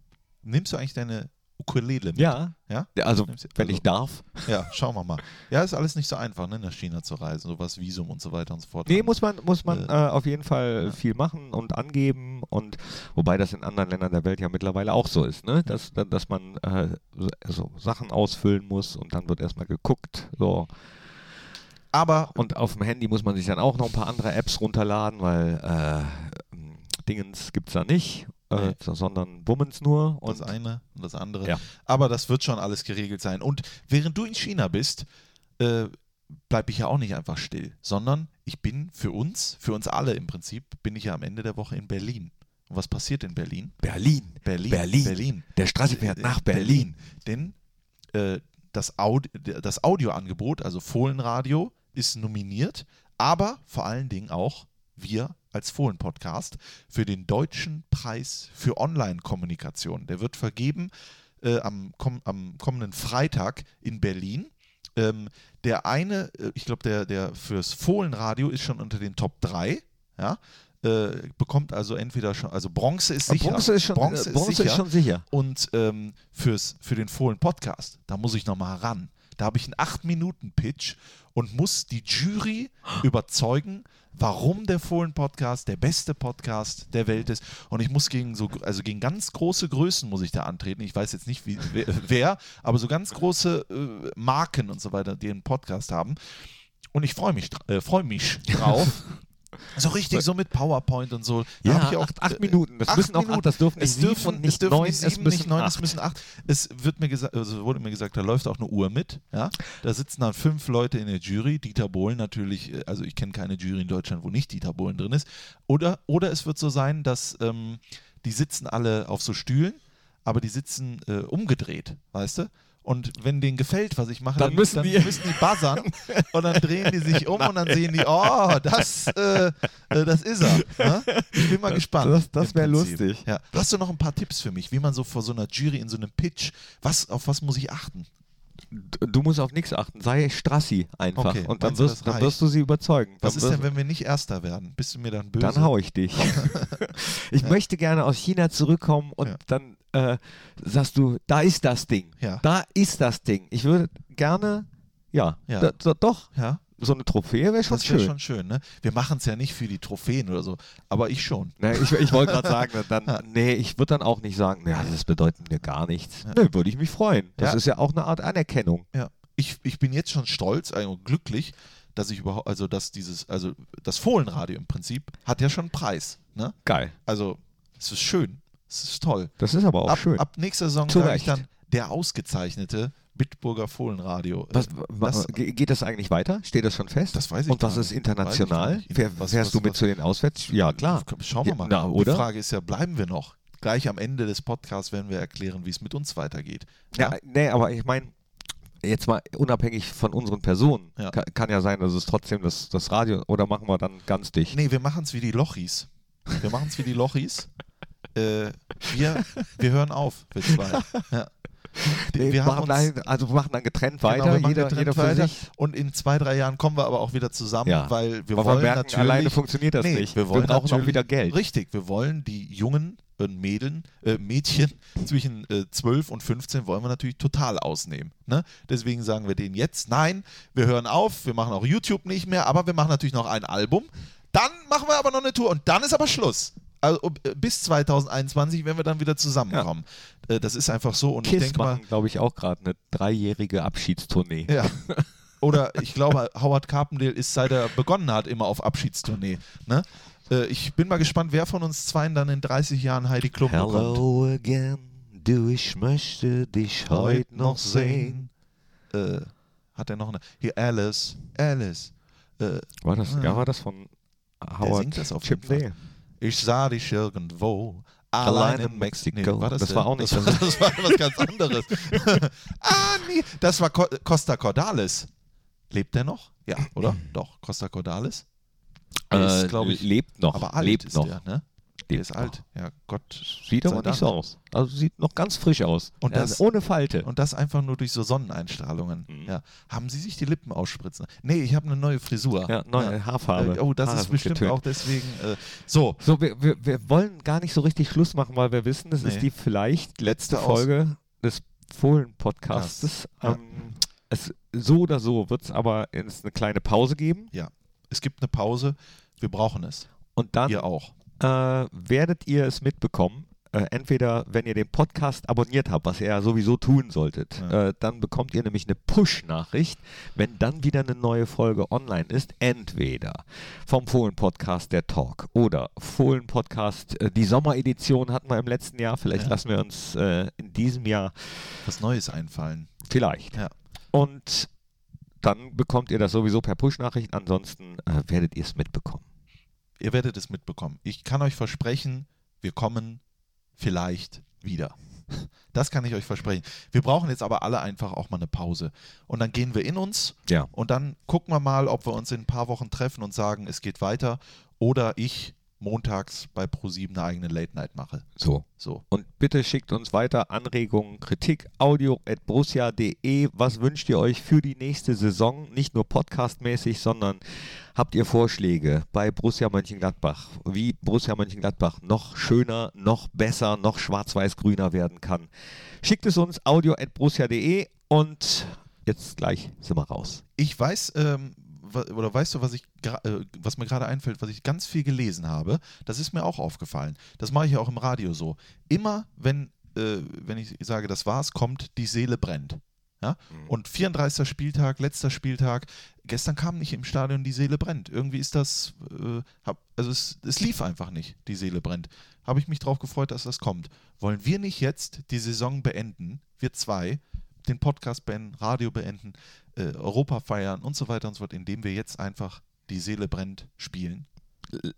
Nimmst du eigentlich deine Ukulele mit? Ja, Ja? also wenn also- ich darf. Ja, schauen wir mal. Ja, ist alles nicht so einfach, ne, nach China zu reisen. So was Visum und so weiter und so fort. Nee, muss man, muss man Äh, äh, auf jeden Fall ja. viel machen und angeben und wobei das in anderen Ländern der Welt ja mittlerweile auch so ist, ne? Dass, dass man äh, so, Sachen ausfüllen muss und dann wird erstmal geguckt. So. Aber Und auf dem Handy muss man sich dann auch noch ein paar andere Apps runterladen, weil äh, Dingens gibt es da nicht, äh, Nee. sondern Bummens nur. das Und eine und das andere. Ja. Aber das wird schon alles geregelt sein. Und während du in China bist, äh, bleibe ich ja auch nicht einfach still, sondern ich bin für uns, für uns alle im Prinzip, bin ich ja am Ende der Woche in Berlin. Und was passiert in Berlin? Berlin. Berlin. Berlin. Berlin. Der Strassi fährt nach Berlin. Denn äh, das, Audi das Audioangebot, also Fohlenradio, ist nominiert, aber vor allen Dingen auch wir als Fohlen-Podcast für den Deutschen Preis für Online-Kommunikation. Der wird vergeben äh, am, komm, am kommenden Freitag in Berlin. Ähm, der eine, äh, ich glaube, der, der fürs Fohlenradio ist schon unter den Top 3. Ja, äh, bekommt also entweder schon, also Bronze ist sicher. Bronze ist schon, Bronze äh, Bronze ist sicher. ist schon sicher. Und ähm, fürs, für den Fohlen-Podcast, da muss ich nochmal ran. Da habe ich einen 8-Minuten-Pitch und muss die Jury überzeugen, warum der Fohlen-Podcast der beste Podcast der Welt ist. Und ich muss gegen so, also gegen ganz große Größen muss ich da antreten. Ich weiß jetzt nicht, wie, wer, aber so ganz große äh, Marken und so weiter, die einen Podcast haben. Und ich freue mich, äh, freu mich drauf. So richtig, so mit PowerPoint und so. Da Ja, ich auch, acht, acht äh, Minuten. Das acht müssen auch Minuten. acht, das dürfen nicht es sieben dürfen, und nicht es dürfen neun, nicht es sieben, müssen nicht neun, es acht. müssen acht. Es wird mir gesagt, also wurde mir gesagt, da läuft auch eine Uhr mit. Ja? Da sitzen dann fünf Leute in der Jury. Dieter Bohlen natürlich, äh, also ich kenne keine Jury in Deutschland, wo nicht Dieter Bohlen drin ist. Oder, oder es wird so sein, dass ähm, die sitzen alle auf so Stühlen, aber die sitzen äh, umgedreht, weißt du? Und wenn denen gefällt, was ich mache, Dann müssen die- müssen die buzzern und dann drehen die sich um und dann sehen die, oh, das, äh, äh, das ist er. Ne? Ich bin mal gespannt. das- das im wär Prinzip. lustig. Ja. Hast du noch ein paar Tipps für mich, wie man so vor so einer Jury in so einem Pitch, was, auf was muss ich achten? Du du musst auf nichts achten. Sei Strassi einfach. Okay, und dann du, wirst, das dann wirst du sie überzeugen. Was dann ist denn, wenn wir nicht Erster werden? Bist du mir dann böse? Dann hau ich dich. ich möchte gerne aus China zurückkommen und Ja. dann äh, sagst du, da ist das Ding. Ja. Da ist das Ding. Ich würde gerne, ja, Ja. Da, da, doch, Ja, so eine Trophäe wäre schon das wäre schön. schon schön. Ne? Wir machen es ja nicht für die Trophäen oder so, aber ich schon. Ne, ich ich wollte gerade sagen, dann, nee, ich würde dann auch nicht sagen, ja, das bedeutet mir gar nichts. Ne, würde ich mich freuen. Das Ja. ist ja auch eine Art Anerkennung. Ja. Ich, ich bin jetzt schon stolz, also glücklich, dass ich überhaupt, also dass dieses, also das Fohlenradio im Prinzip hat ja schon einen Preis. Ne? Geil. Also es ist schön, es ist toll. Das ist aber auch ab, schön. ab nächster Saison sage ich dann der ausgezeichnete Bitburger Fohlenradio. Was, Äh, das, ge- geht das eigentlich weiter? Steht das schon fest? Das weiß ich Und was ist international? nicht. Fähr, Was- fährst was- du mit zu den Auswärts? Ja, klar. Schauen wir Ja, mal. na, oder? Die Frage ist ja, bleiben wir noch? Gleich am Ende des Podcasts werden wir erklären, wie es mit uns weitergeht. Ja, nee, aber ich meine, jetzt mal unabhängig von unseren Personen, Ja. kann, kann ja sein, dass es trotzdem das, das Radio, oder machen wir dann ganz dicht? Nee, wir machen es wie die Lochis. Wir machen es wie die Lochis. Äh, wir, wir hören auf, wir zwei. Ja. Nee, wir machen uns, dann, also wir machen dann getrennt Genau, weiter, wir machen jeder, getrennt jeder für weiter. sich. Und in zwei, drei Jahren kommen wir aber auch wieder zusammen, Ja. weil wir Aber wollen wir merken, natürlich alleine funktioniert das Nee, nicht. wir wollen brauchen auch wieder Geld. Richtig, wir wollen die jungen Mädeln, äh, Mädchen zwischen äh, 12 und 15 wollen wir natürlich total ausnehmen. Ne? Deswegen sagen wir denen jetzt, nein, wir hören auf, wir machen auch YouTube nicht mehr, aber wir machen natürlich noch ein Album. Dann machen wir aber noch eine Tour und dann ist aber Schluss. Also äh, bis 2021, wenn wir dann wieder zusammenkommen. Äh, das ist einfach so und ich Kiss denke mal, glaube ich, auch gerade eine dreijährige Abschiedstournee. ja. Oder ich glaube, Howard Carpendale ist, seit er begonnen hat, immer auf Abschiedstournee. Ne? Äh, ich bin mal gespannt, wer von uns zweien dann in 30 Jahren Heidi Klum bekommt. Hello again, du, ich möchte dich heute noch sehen. Äh, hat er noch eine? Hier, Alice. Alice. Äh, War das, Ah. ja, war das von Howard singt das auf jeden Chip? Nee. Ich sah dich irgendwo. Allein Allein in Mexiko. Mexiko. war das, Das war auch nicht Das war, das war was ganz anderes. ah, nee. Das war Co Costa Cordalis. Lebt der noch? Ja, oder? Doch, Costa Cordalis. Äh, ist, glaube ich, lebt noch. aber alt lebt ist noch. der, ne? Lebt ist alt. Ja, Gott. Sieht aber nicht so aus. Also sieht noch ganz frisch aus. Und Ja, das- ohne Falte. Und das einfach nur durch so Sonneneinstrahlungen. Mhm. Ja. Haben Sie sich die Lippen ausspritzen? Nee, ich habe eine neue Frisur. ja, neue Haarfarbe. Äh, Oh, das Haare ist bestimmt getönt. auch deswegen. Äh, so, So, wir, wir, wir wollen gar nicht so richtig Schluss machen, weil wir wissen, das Nee. ist die vielleicht letzte Letzte Folge des Fohlen-Podcastes. Ja. Ähm, es, so oder so wird es aber eine kleine Pause geben es gibt eine Pause. Wir brauchen es. und dann Ihr auch. Äh, werdet ihr es mitbekommen. Äh, entweder, wenn ihr den Podcast abonniert habt, was ihr ja sowieso tun solltet, Ja. äh, dann bekommt ihr nämlich eine Push-Nachricht, wenn dann wieder eine neue Folge online ist. Entweder vom Fohlen-Podcast der Talk oder Fohlen-Podcast, äh, die Sommeredition hatten wir im letzten Jahr. Vielleicht Ja. lassen wir uns äh, in diesem Jahr Was Neues einfallen. vielleicht. Ja. Und dann bekommt ihr das sowieso per Push-Nachricht. Ansonsten äh, werdet ihr es mitbekommen. Ihr werdet es mitbekommen. Ich kann euch versprechen, wir kommen vielleicht wieder. Das kann ich euch versprechen. Wir brauchen jetzt aber alle einfach auch mal eine Pause. Und dann gehen wir in uns Ja. und dann gucken wir mal, ob wir uns in ein paar Wochen treffen und sagen, es geht weiter. Oder ich montags bei Pro7 eine eigene Late Night mache. So. So. Und bitte schickt uns weiter Anregungen, Kritik, audio at borussia.de. Was wünscht ihr euch für die nächste Saison? Nicht nur podcastmäßig, sondern habt ihr Vorschläge bei Borussia Mönchengladbach, wie Borussia Mönchengladbach noch schöner, noch besser, noch schwarz-weiß-grüner werden kann? Schickt es uns audio at borussia.de und jetzt gleich sind wir raus. Ich weiß, ähm, oder weißt du, was, ich, äh, was mir gerade einfällt, was ich ganz viel gelesen habe? Das ist mir auch aufgefallen. Das mache ich ja auch im Radio so. Immer, wenn, äh, wenn ich sage, das war's, kommt, die Seele brennt. Ja? Und 34. Spieltag, letzter Spieltag, gestern kam nicht im Stadion, die Seele brennt. Irgendwie ist das, äh, hab, also es, es lief einfach nicht, die Seele brennt. Habe ich mich drauf gefreut, dass das kommt. Wollen wir nicht jetzt die Saison beenden, wir zwei, den Podcast beenden, Radio beenden, äh, Europa feiern und so weiter und so fort, indem wir jetzt einfach die Seele brennt spielen?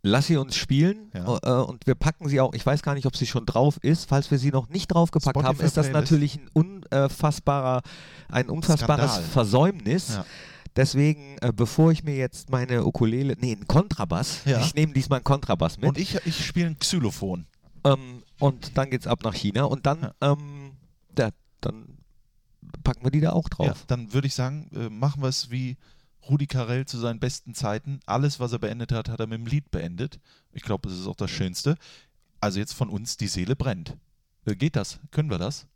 Lass sie uns spielen Ja. äh, und wir packen sie auch. Ich weiß gar nicht, ob sie schon drauf ist. Falls wir sie noch nicht draufgepackt haben, Spotify ist das Playlist. natürlich ein unfassbarer, ein unfassbares Skandal. Versäumnis. Ja. Deswegen, äh, bevor ich mir jetzt meine Ukulele, nee, einen Kontrabass, Ja. ich nehme diesmal einen Kontrabass mit Und ich, ich spiele ein Xylophon. ähm, und dann geht's ab nach China und dann, Ja. ähm, da, dann packen wir die da auch drauf. Ja, dann würde ich sagen, äh, machen wir es wie Rudi Carell zu seinen besten Zeiten. Alles, was er beendet hat, hat er mit dem Lied beendet. Ich glaube, das ist auch das Schönste. Also jetzt von uns, die Seele brennt. Äh, geht das? Können wir das?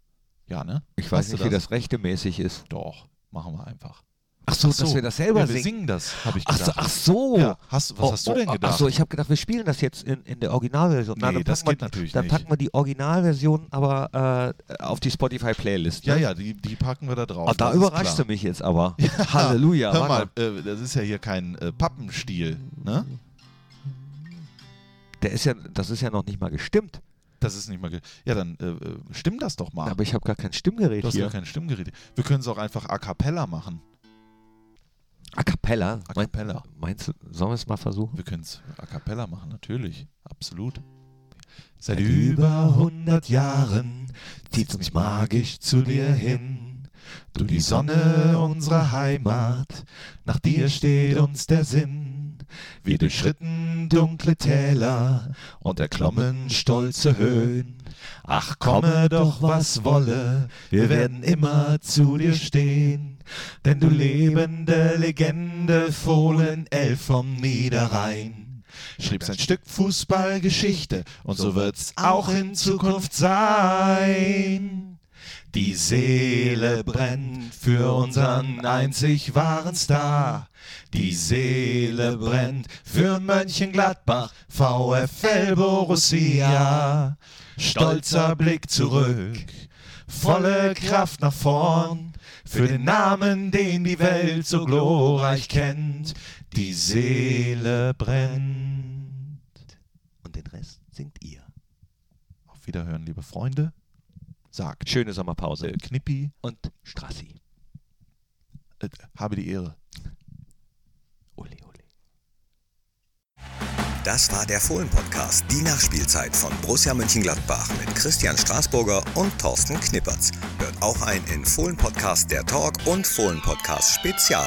Ja, ne? Ich weiß Hast nicht, wie das rechtemäßig ist. Doch, machen wir einfach. Ach so, Ach dass wir das selber ja, wir singen. singen das, habe ich Ach so, gedacht. ach so. Ja, hast, was hast du denn gedacht? Achso, ich habe gedacht, wir spielen das jetzt in, in der Originalversion. Na, Nee, dann das packen wir- geht natürlich Dann nicht. packen wir die Originalversion aber äh, auf die Spotify-Playlist. ja, ne? ja, die, die packen wir da drauf. Ah, da überraschst du mich jetzt aber. Halleluja. Hör mal, äh, das ist ja hier kein äh, Pappenstiel, ne? Der ist ja, das ist ja noch nicht mal gestimmt. Das ist nicht mal. Ja, dann äh, äh, stimm das doch mal. Aber ich habe gar kein Stimmgerät du hast hier. ja kein Stimmgerät. Wir können es auch einfach a cappella machen. A cappella. A cappella. Mein, meinst du, sollen wir es mal versuchen? Wir können es a cappella machen, natürlich. Absolut. Seit über 100 Jahren zieht's mich magisch zu dir hin. Du die Sonne unserer Heimat, nach dir steht uns der Sinn. Wir durchschritten dunkle Täler und erklommen stolze Höhen. Ach, komme doch, was wolle, wir werden immer zu dir stehen. Denn du lebende Legende, Fohlen, Elf vom Niederrhein. Schriebst ein Stück Fußballgeschichte und so wird's auch in Zukunft sein. Die Seele brennt für unseren einzig wahren Star. Die Seele brennt für Mönchengladbach, VfL Borussia. Stolzer Blick zurück, volle Kraft nach vorn. Für den Namen, den die Welt so glorreich kennt. Die Seele brennt. Und den Rest singt ihr. Auf Wiederhören, liebe Freunde. Sagt Schöne Sommerpause. äh, Knippi, Und Strassi. äh, habe die Ehre. Ole, ole. Das war der Fohlen-Podcast, die Nachspielzeit von Borussia Mönchengladbach mit Christian Straßburger und Thorsten Knippertz. Hört auch ein in Fohlen-Podcast der Talk und Fohlen-Podcast Spezial.